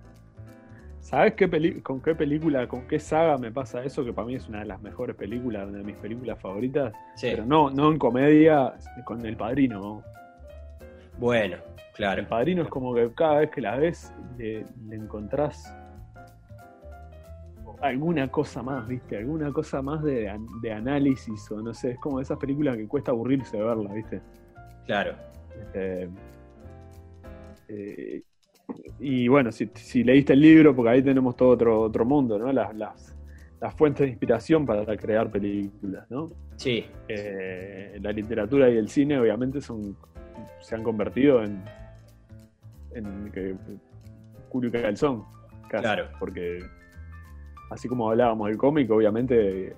¿Sabes qué con qué película, con qué saga me pasa eso? Que para mí es una de las mejores películas, una de mis películas favoritas. Pero no, no en comedia, con El Padrino. Bueno, claro. El Padrino es como que cada vez que la ves le encontrás alguna cosa más, ¿viste? Alguna cosa más de, análisis o no sé, es como esas películas que cuesta aburrirse de verla, ¿viste? Claro. Este, eh, y bueno, si, leíste el libro, porque ahí tenemos todo otro, otro mundo, ¿no? Las, las, fuentes de inspiración para crear películas, ¿no? Sí. Eh, la literatura y el cine obviamente son se han convertido en, en que, Curio Calzón, claro. porque así como hablábamos del cómic, obviamente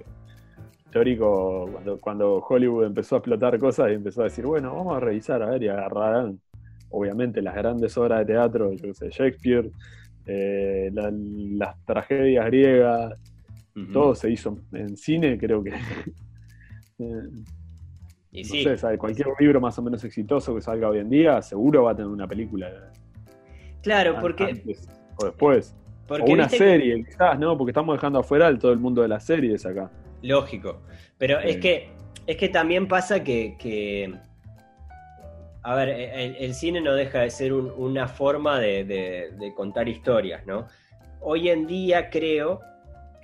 histórico, cuando, cuando Hollywood empezó a explotar cosas y empezó a decir, bueno, vamos a revisar, a ver, y agarrarán, obviamente, las grandes obras de teatro, yo sé, Shakespeare, eh, las tragedias griegas, todo se hizo en cine, creo que. y no sé, ¿sabe? cualquier libro más o menos exitoso que salga hoy en día, seguro va a tener una película. Claro, porque. o después o una serie, quizás, ¿no? Porque estamos dejando afuera todo el mundo de las series acá. Lógico. Pero es que es que también pasa que, a ver, el, cine no deja de ser una forma de, contar historias, ¿no? Hoy en día creo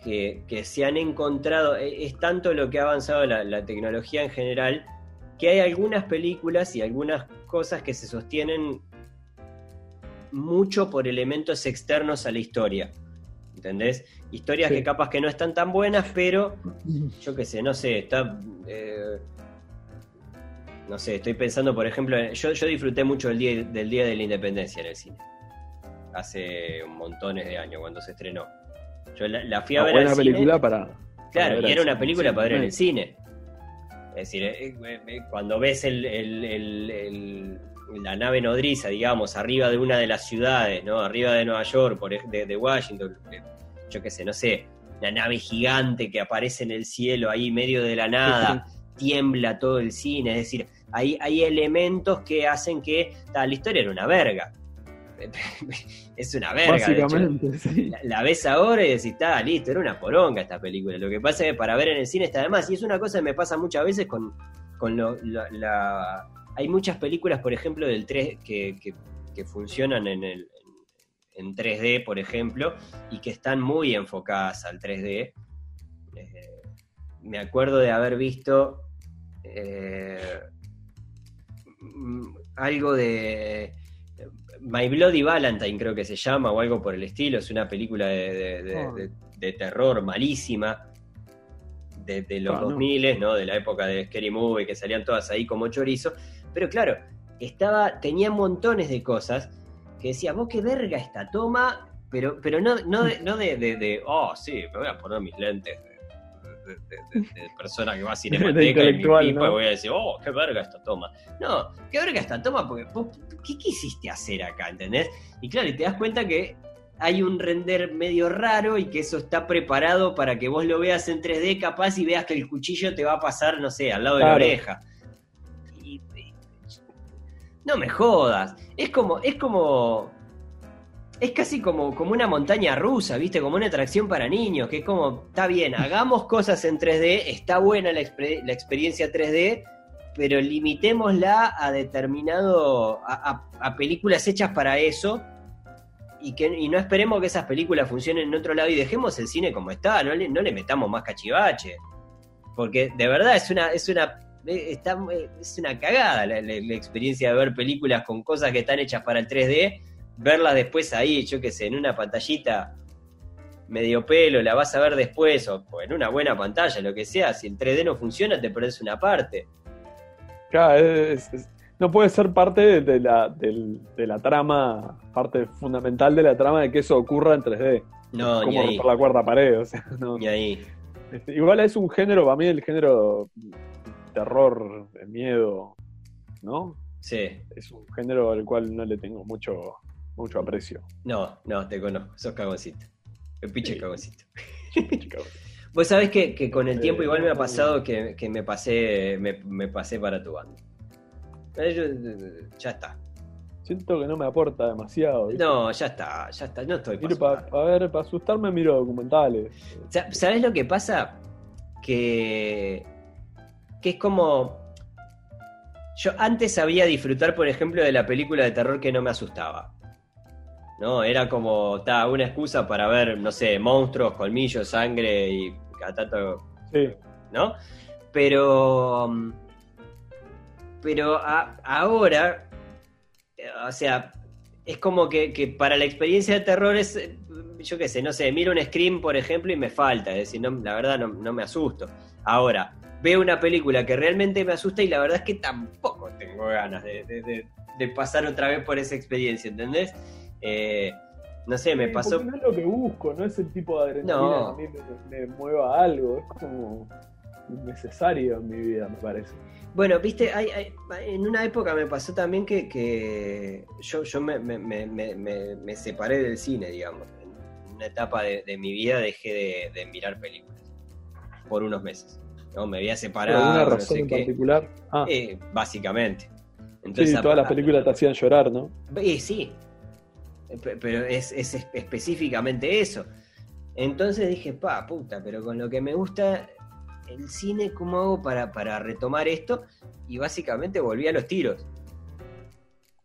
que, se han encontrado, e, es tanto lo que ha avanzado la, tecnología en general, que hay algunas películas y algunas cosas que se sostienen mucho por elementos externos a la historia. ¿Entendés? Historias que capaz que no están tan buenas, pero yo qué sé, no sé, está... Eh, no sé, estoy pensando, por ejemplo, yo, yo disfruté mucho del día, del día de la Independencia en el cine. Hace montones de años, cuando se estrenó. Yo la, fui a ver buena película para... Claro, y era una película para ver en el cine. Es decir, eh, eh, cuando ves el, la nave nodriza, digamos, arriba de una de las ciudades, ¿no? Arriba de Nueva York, por, de, de Washington, eh, yo qué sé, no sé, la nave gigante que aparece en el cielo ahí medio de la nada, tiembla todo el cine, es decir, hay, hay elementos que hacen que la historia era una verga. es una verga. Básicamente, sí. la, ves ahora y decís, está listo, era una poronga esta película. Lo que pasa es que para ver en el cine está además, y es una cosa que me pasa muchas veces con, con la, hay muchas películas, por ejemplo, del 3 que, funcionan en, el, en 3D, por ejemplo, y que están muy enfocadas al 3D. Eh, me acuerdo de haber visto eh, algo de My Bloody Valentine, creo que se llama, o algo por el estilo. Es una película de, oh. terror malísima. De, los 2000, ¿no? De la época de Scary Movie, que salían todas ahí como chorizo. Pero claro, estaba, tenía montones de cosas que decía, vos qué verga esta toma, pero, pero no, no, de, no de, oh, sí, me voy a poner mis lentes de, persona que va a cinemateca y, mi voy a decir, oh, qué verga esta toma. No, qué verga esta toma, porque vos, ¿qué quisiste hacer acá? ¿Entendés? Y claro, y te das cuenta que hay un render medio raro y que eso está preparado para que vos lo veas en 3D capaz y veas que el cuchillo te va a pasar, no sé, al lado de la oreja. No me jodas. Es como, es como. es casi como, como una montaña rusa, ¿viste? Como una atracción para niños, que es como, está bien, hagamos cosas en 3D, está buena la, experiencia 3D, pero limitémosla a determinado, a, películas hechas para eso, y, que, y no esperemos que esas películas funcionen en otro lado y dejemos el cine como está, no le, no le metamos más cachivache. Porque de verdad es una, es una, está, es una cagada la, la experiencia de ver películas con cosas que están hechas para el 3D verla después ahí, yo qué sé, en una pantallita medio pelo, la vas a ver después, o, en una buena pantalla, lo que sea, si el 3D no funciona, te perdés una parte. Claro, no puede ser parte de la, de, la trama, parte fundamental de la trama de que eso ocurra en 3D. No, como romper la cuarta pared, o sea, no. Ni ahí. Igual es un género, para mí el género terror, miedo, ¿no? Sí. Es un género al cual no le tengo mucho mucho aprecio. No, no, te conozco, sos cagoncito. El pinche cagoncito. Vos sabés que, con el tiempo igual me ha pasado que, me pasé me, pasé para tu banda. Eh, ya está. Siento que no me aporta demasiado. No, ya está, ya está. No estoy para ver, para asustarme miro documentales. ¿Sabés lo que pasa? Que, que es como... Yo antes sabía disfrutar, por ejemplo, de la película de terror que no me asustaba. ¿no? Era como ta, una excusa para ver, no sé, monstruos, colmillos, sangre y catato. Sí. ¿No? Pero. Pero ahora. O sea, es como que, para la experiencia de terror es. Yo qué sé, no sé, miro un Scream, por ejemplo, y me falta. Es decir, no, la verdad no, me asusto. Ahora, veo una película que realmente me asusta y la verdad es que tampoco tengo ganas de, de pasar otra vez por esa experiencia, ¿entendés? Eh, no sé, me pasó. No es lo que busco, no es el tipo de adrenalina que a mí me, mueva algo, es como necesario en mi vida, me parece. Bueno, viste, hay, en una época me pasó también que, yo, yo me, separé del cine, digamos. En una etapa de, mi vida dejé de, mirar películas por unos meses. ¿No? Me había separado. ¿Alguna razón en particular? Ah. Eh, básicamente. Entonces, sí, todas las películas te hacían llorar, ¿no? Eh, sí, pero es, específicamente eso. Entonces dije, pa, puta, pero con lo que me gusta el cine, ¿cómo hago para, para retomar esto? Y básicamente volví a los tiros.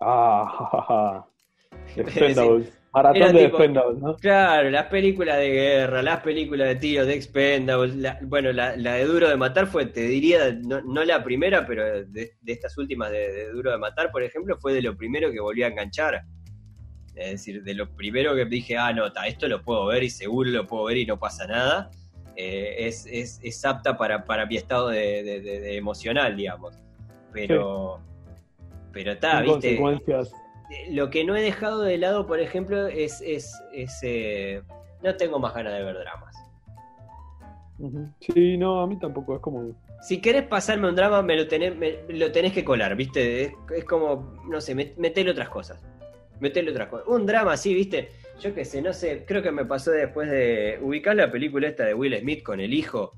Ah, Expendables. Maratón de Expendables, ¿no? Claro, las películas de guerra, las películas de tiros de Expendables. bueno, la, de Duro de Matar fue, te diría, no, la primera, pero de, estas últimas de, de, Duro de Matar, por ejemplo, fue de lo primero que volví a enganchar. Es decir, de lo primero que dije, ah, no, esto lo puedo ver y seguro lo puedo ver y no pasa nada, eh, es, apta para, para mi estado de, emocional, digamos. Pero, pero está, ¿viste? Lo que no he dejado de lado, por ejemplo, es, es, eh, no tengo más ganas de ver dramas. Sí, no, a mí tampoco, es como... Si querés pasarme un drama, me lo tenés, lo tenés que colar, ¿viste? Es, como, no sé, metele otras cosas meterle otra cosa. Un drama así, ¿viste? Yo qué sé, no sé, creo que me pasó después de ubicar la película esta de Will Smith con el hijo.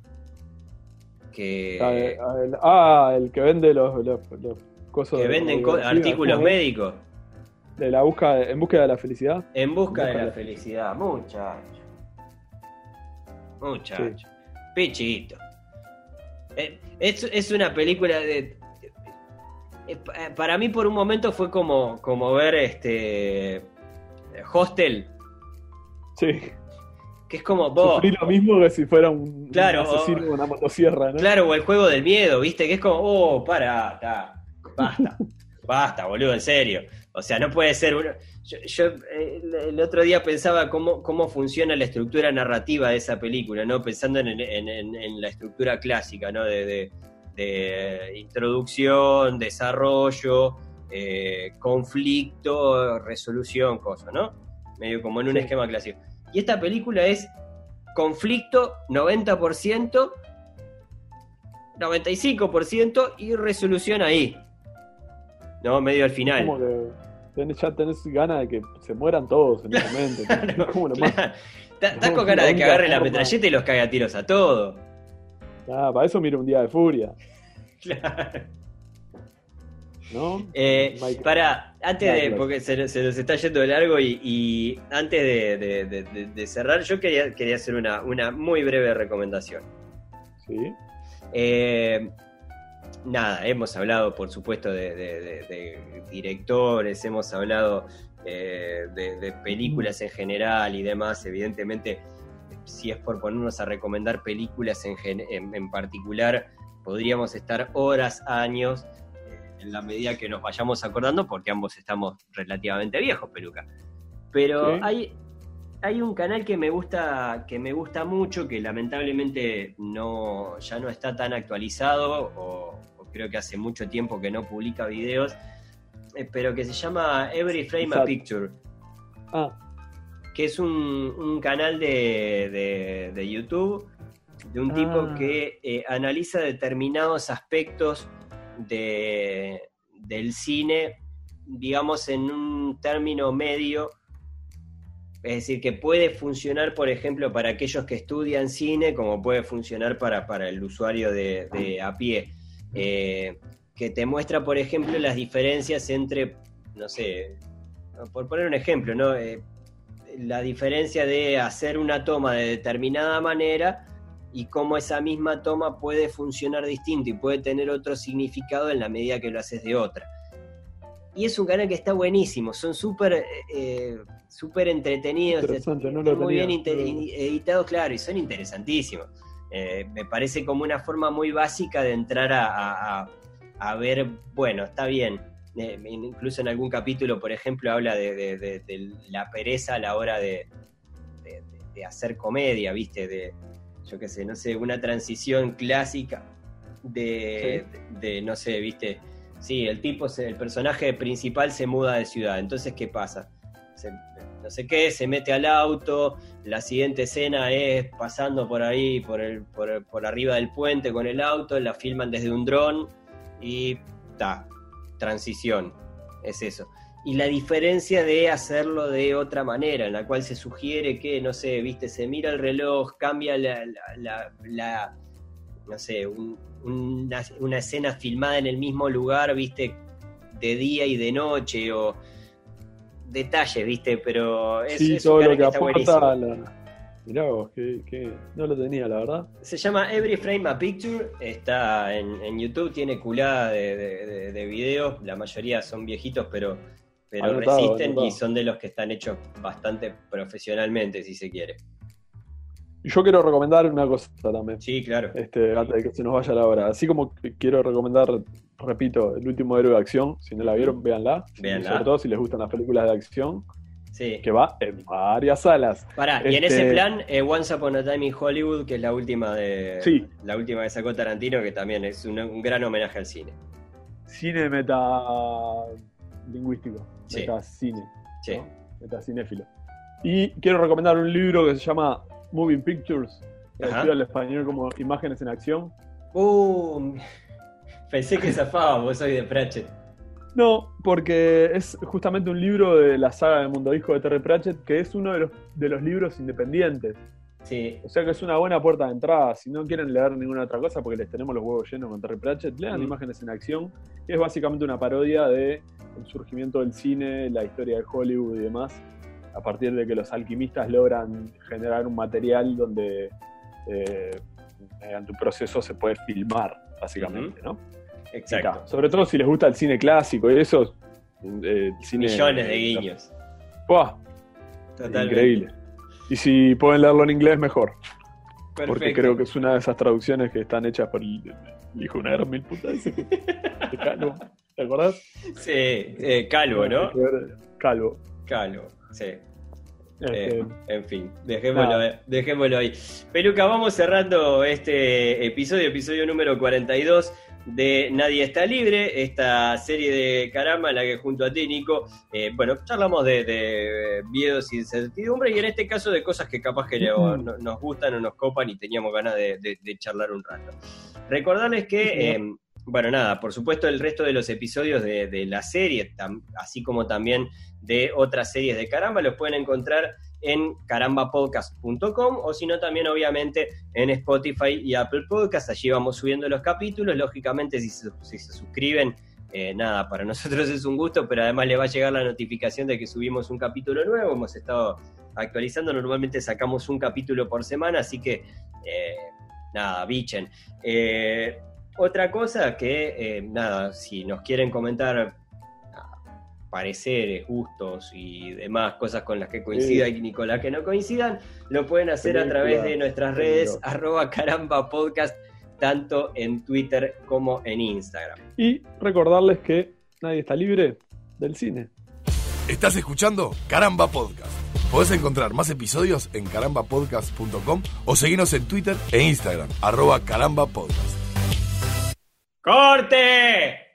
Que. Ah, el, que vende los, los, cosas. Que venden artículos médicos. De la busca, en búsqueda de la felicidad. En busca, de, la, felicidad, muchacho. Muchacho. Pichito. Eh, es, es una película de eh, eh, para mí por un momento fue como, como ver este Hostel. Sí. Que es como vos. lo mismo que si fuera un, claro, asesino con una motosierra, ¿no? Claro, o el juego del miedo, ¿viste? Que es como, oh, para, basta, basta, boludo, en serio. O sea, no puede ser uno. Yo, el otro día pensaba cómo, cómo funciona la estructura narrativa de esa película, ¿no? Pensando en, en, la estructura clásica, ¿no? de, de introducción, desarrollo, eh, conflicto, resolución, cosa, ¿no? Medio como en un esquema clásico. Y esta película es conflicto 90%, 95% y resolución ahí. ¿No? Medio al final. Como que ya tenés ganas de que se mueran todos en el momento. Estás con ganas de que agarre la metralleta y los caiga a tiros a todos. Ah, para eso mira un día de furia. Claro. ¿No? Eh, para, antes de, porque se, nos está yendo de largo y, antes de, cerrar, yo quería, quería hacer una, una muy breve recomendación. Sí. Eh, nada, hemos hablado, por supuesto, de, directores, hemos hablado eh, de, películas en general y demás. Evidentemente, si es por ponernos a recomendar películas en, en, particular, podríamos estar horas, años, eh, en la medida que nos vayamos acordando, porque ambos estamos relativamente viejos, Peluca. Pero hay, hay un canal que me gusta, que me gusta mucho, que lamentablemente no, ya no está tan actualizado, o, creo que hace mucho tiempo que no publica videos, eh, pero que se llama Every Frame a Picture. Ah. Que es un, canal de, YouTube de un tipo ah. que eh, analiza determinados aspectos de, del cine, digamos, en un término medio es decir, que puede funcionar, por ejemplo, para aquellos que estudian cine, como puede funcionar para, para el usuario de, a pie. Eh, que te muestra, por ejemplo, las diferencias entre, no sé, por poner un ejemplo, ¿no? Eh, la diferencia de hacer una toma de determinada manera y cómo esa misma toma puede funcionar distinto y puede tener otro significado en la medida que lo haces de otra. Y es un canal que está buenísimo, son súper eh, súper entretenidos, muy bien editados, claro, y son interesantísimos. Eh, me parece como una forma muy básica de entrar a, ver, bueno, está bien. Eh, incluso en algún capítulo, por ejemplo, habla de, la pereza a la hora de, hacer comedia, ¿viste? De, yo qué sé, no sé, una transición clásica de, no sé, ¿viste? Sí, el tipo, el personaje principal se muda de ciudad, entonces, ¿qué pasa? no sé qué, se mete al auto, la siguiente escena es pasando por ahí, por, el, por, arriba del puente con el auto, la filman desde un dron y ta, transición, es eso. Y la diferencia de hacerlo de otra manera, en la cual se sugiere que, no sé, viste, se mira el reloj, cambia la, la, no sé, una, una escena filmada en el mismo lugar, viste, de día y de noche, o detalles, ¿viste? Pero es, sí, todo lo que, aporta Mirá vos, que, no lo tenía, la verdad. Se llama Every Frame a Picture, está en, YouTube, tiene culada de, videos, la mayoría son viejitos, pero, pero resisten y son de los que están hechos bastante profesionalmente, si se quiere. Yo quiero recomendar una cosa también. Sí, claro. Este, antes de que se nos vaya la hora. Así como quiero recomendar, repito, el último héroe de acción. Si no la vieron, véanla. Sobre todo si les gustan las películas de acción. Sí. Que va en varias salas. Pará, y en ese este, plan, eh, Once Upon a Time in Hollywood, que es la última de. Sí. La última que sacó Tarantino, que también es un, gran homenaje al cine. Cine meta lingüístico. Sí. Meta cine. Sí. Meta cinéfilo. Y quiero recomendar un libro que se llama Moving Pictures, traducido al español como Imágenes en Acción. Uh, pensé que zafaba, vos soy de Pratchett. No, porque es justamente un libro de la saga de Mundo Disco de Terry Pratchett, que es uno de los, de los libros independientes. Sí. O sea que es una buena puerta de entrada. Si no quieren leer ninguna otra cosa, porque les tenemos los huevos llenos con Terry Pratchett, lean mm. Imágenes en Acción. Es básicamente una parodia de el surgimiento del cine, la historia de Hollywood y demás a partir de que los alquimistas logran generar un material donde eh, mediante un proceso se puede filmar, básicamente, ¿no? Exacto. Sobre todo si les gusta el cine clásico y eso. Eh, Millones de guiños. ¡Buah! Increíble. Y si pueden leerlo en inglés, mejor. Porque creo que es una de esas traducciones que están hechas por el, hijo de mil putas. Calvo. ¿Te acordás? Sí, eh, Calvo, ¿no? Calvo. Calvo, sí. Eh, en fin, dejémoslo, ahí. Peluca, vamos cerrando este episodio, episodio número 42 de Nadie está libre, esta serie de caramba en la que junto a ti, Nico, eh, bueno, charlamos de, de, miedos y incertidumbre y en este caso de cosas que capaz que nos gustan o nos copan y teníamos ganas de, charlar un rato. Recordarles que... Em, bueno, nada, por supuesto el resto de los episodios de, la serie, así como también de otras series de Caramba, los pueden encontrar en carambapodcast.com o si no también obviamente en Spotify y Apple Podcast. Allí vamos subiendo los capítulos. Lógicamente si se, suscriben eh, nada, para nosotros es un gusto, pero además le va a llegar la notificación de que subimos un capítulo nuevo. Hemos estado actualizando, normalmente sacamos un capítulo por semana, así que eh, nada, bichen. Eh, otra cosa que, nada, si nos quieren comentar pareceres, gustos y demás cosas con las que coincida y con las que no coincidan, lo pueden hacer a través de nuestras redes, arroba caramba podcast tanto en Twitter como en Instagram. Y recordarles que nadie está libre del cine. Estás escuchando Caramba Podcast. Podés encontrar más episodios en carambapodcast.com o seguirnos en Twitter e Instagram, arroba carambapodcast. ¡Corte!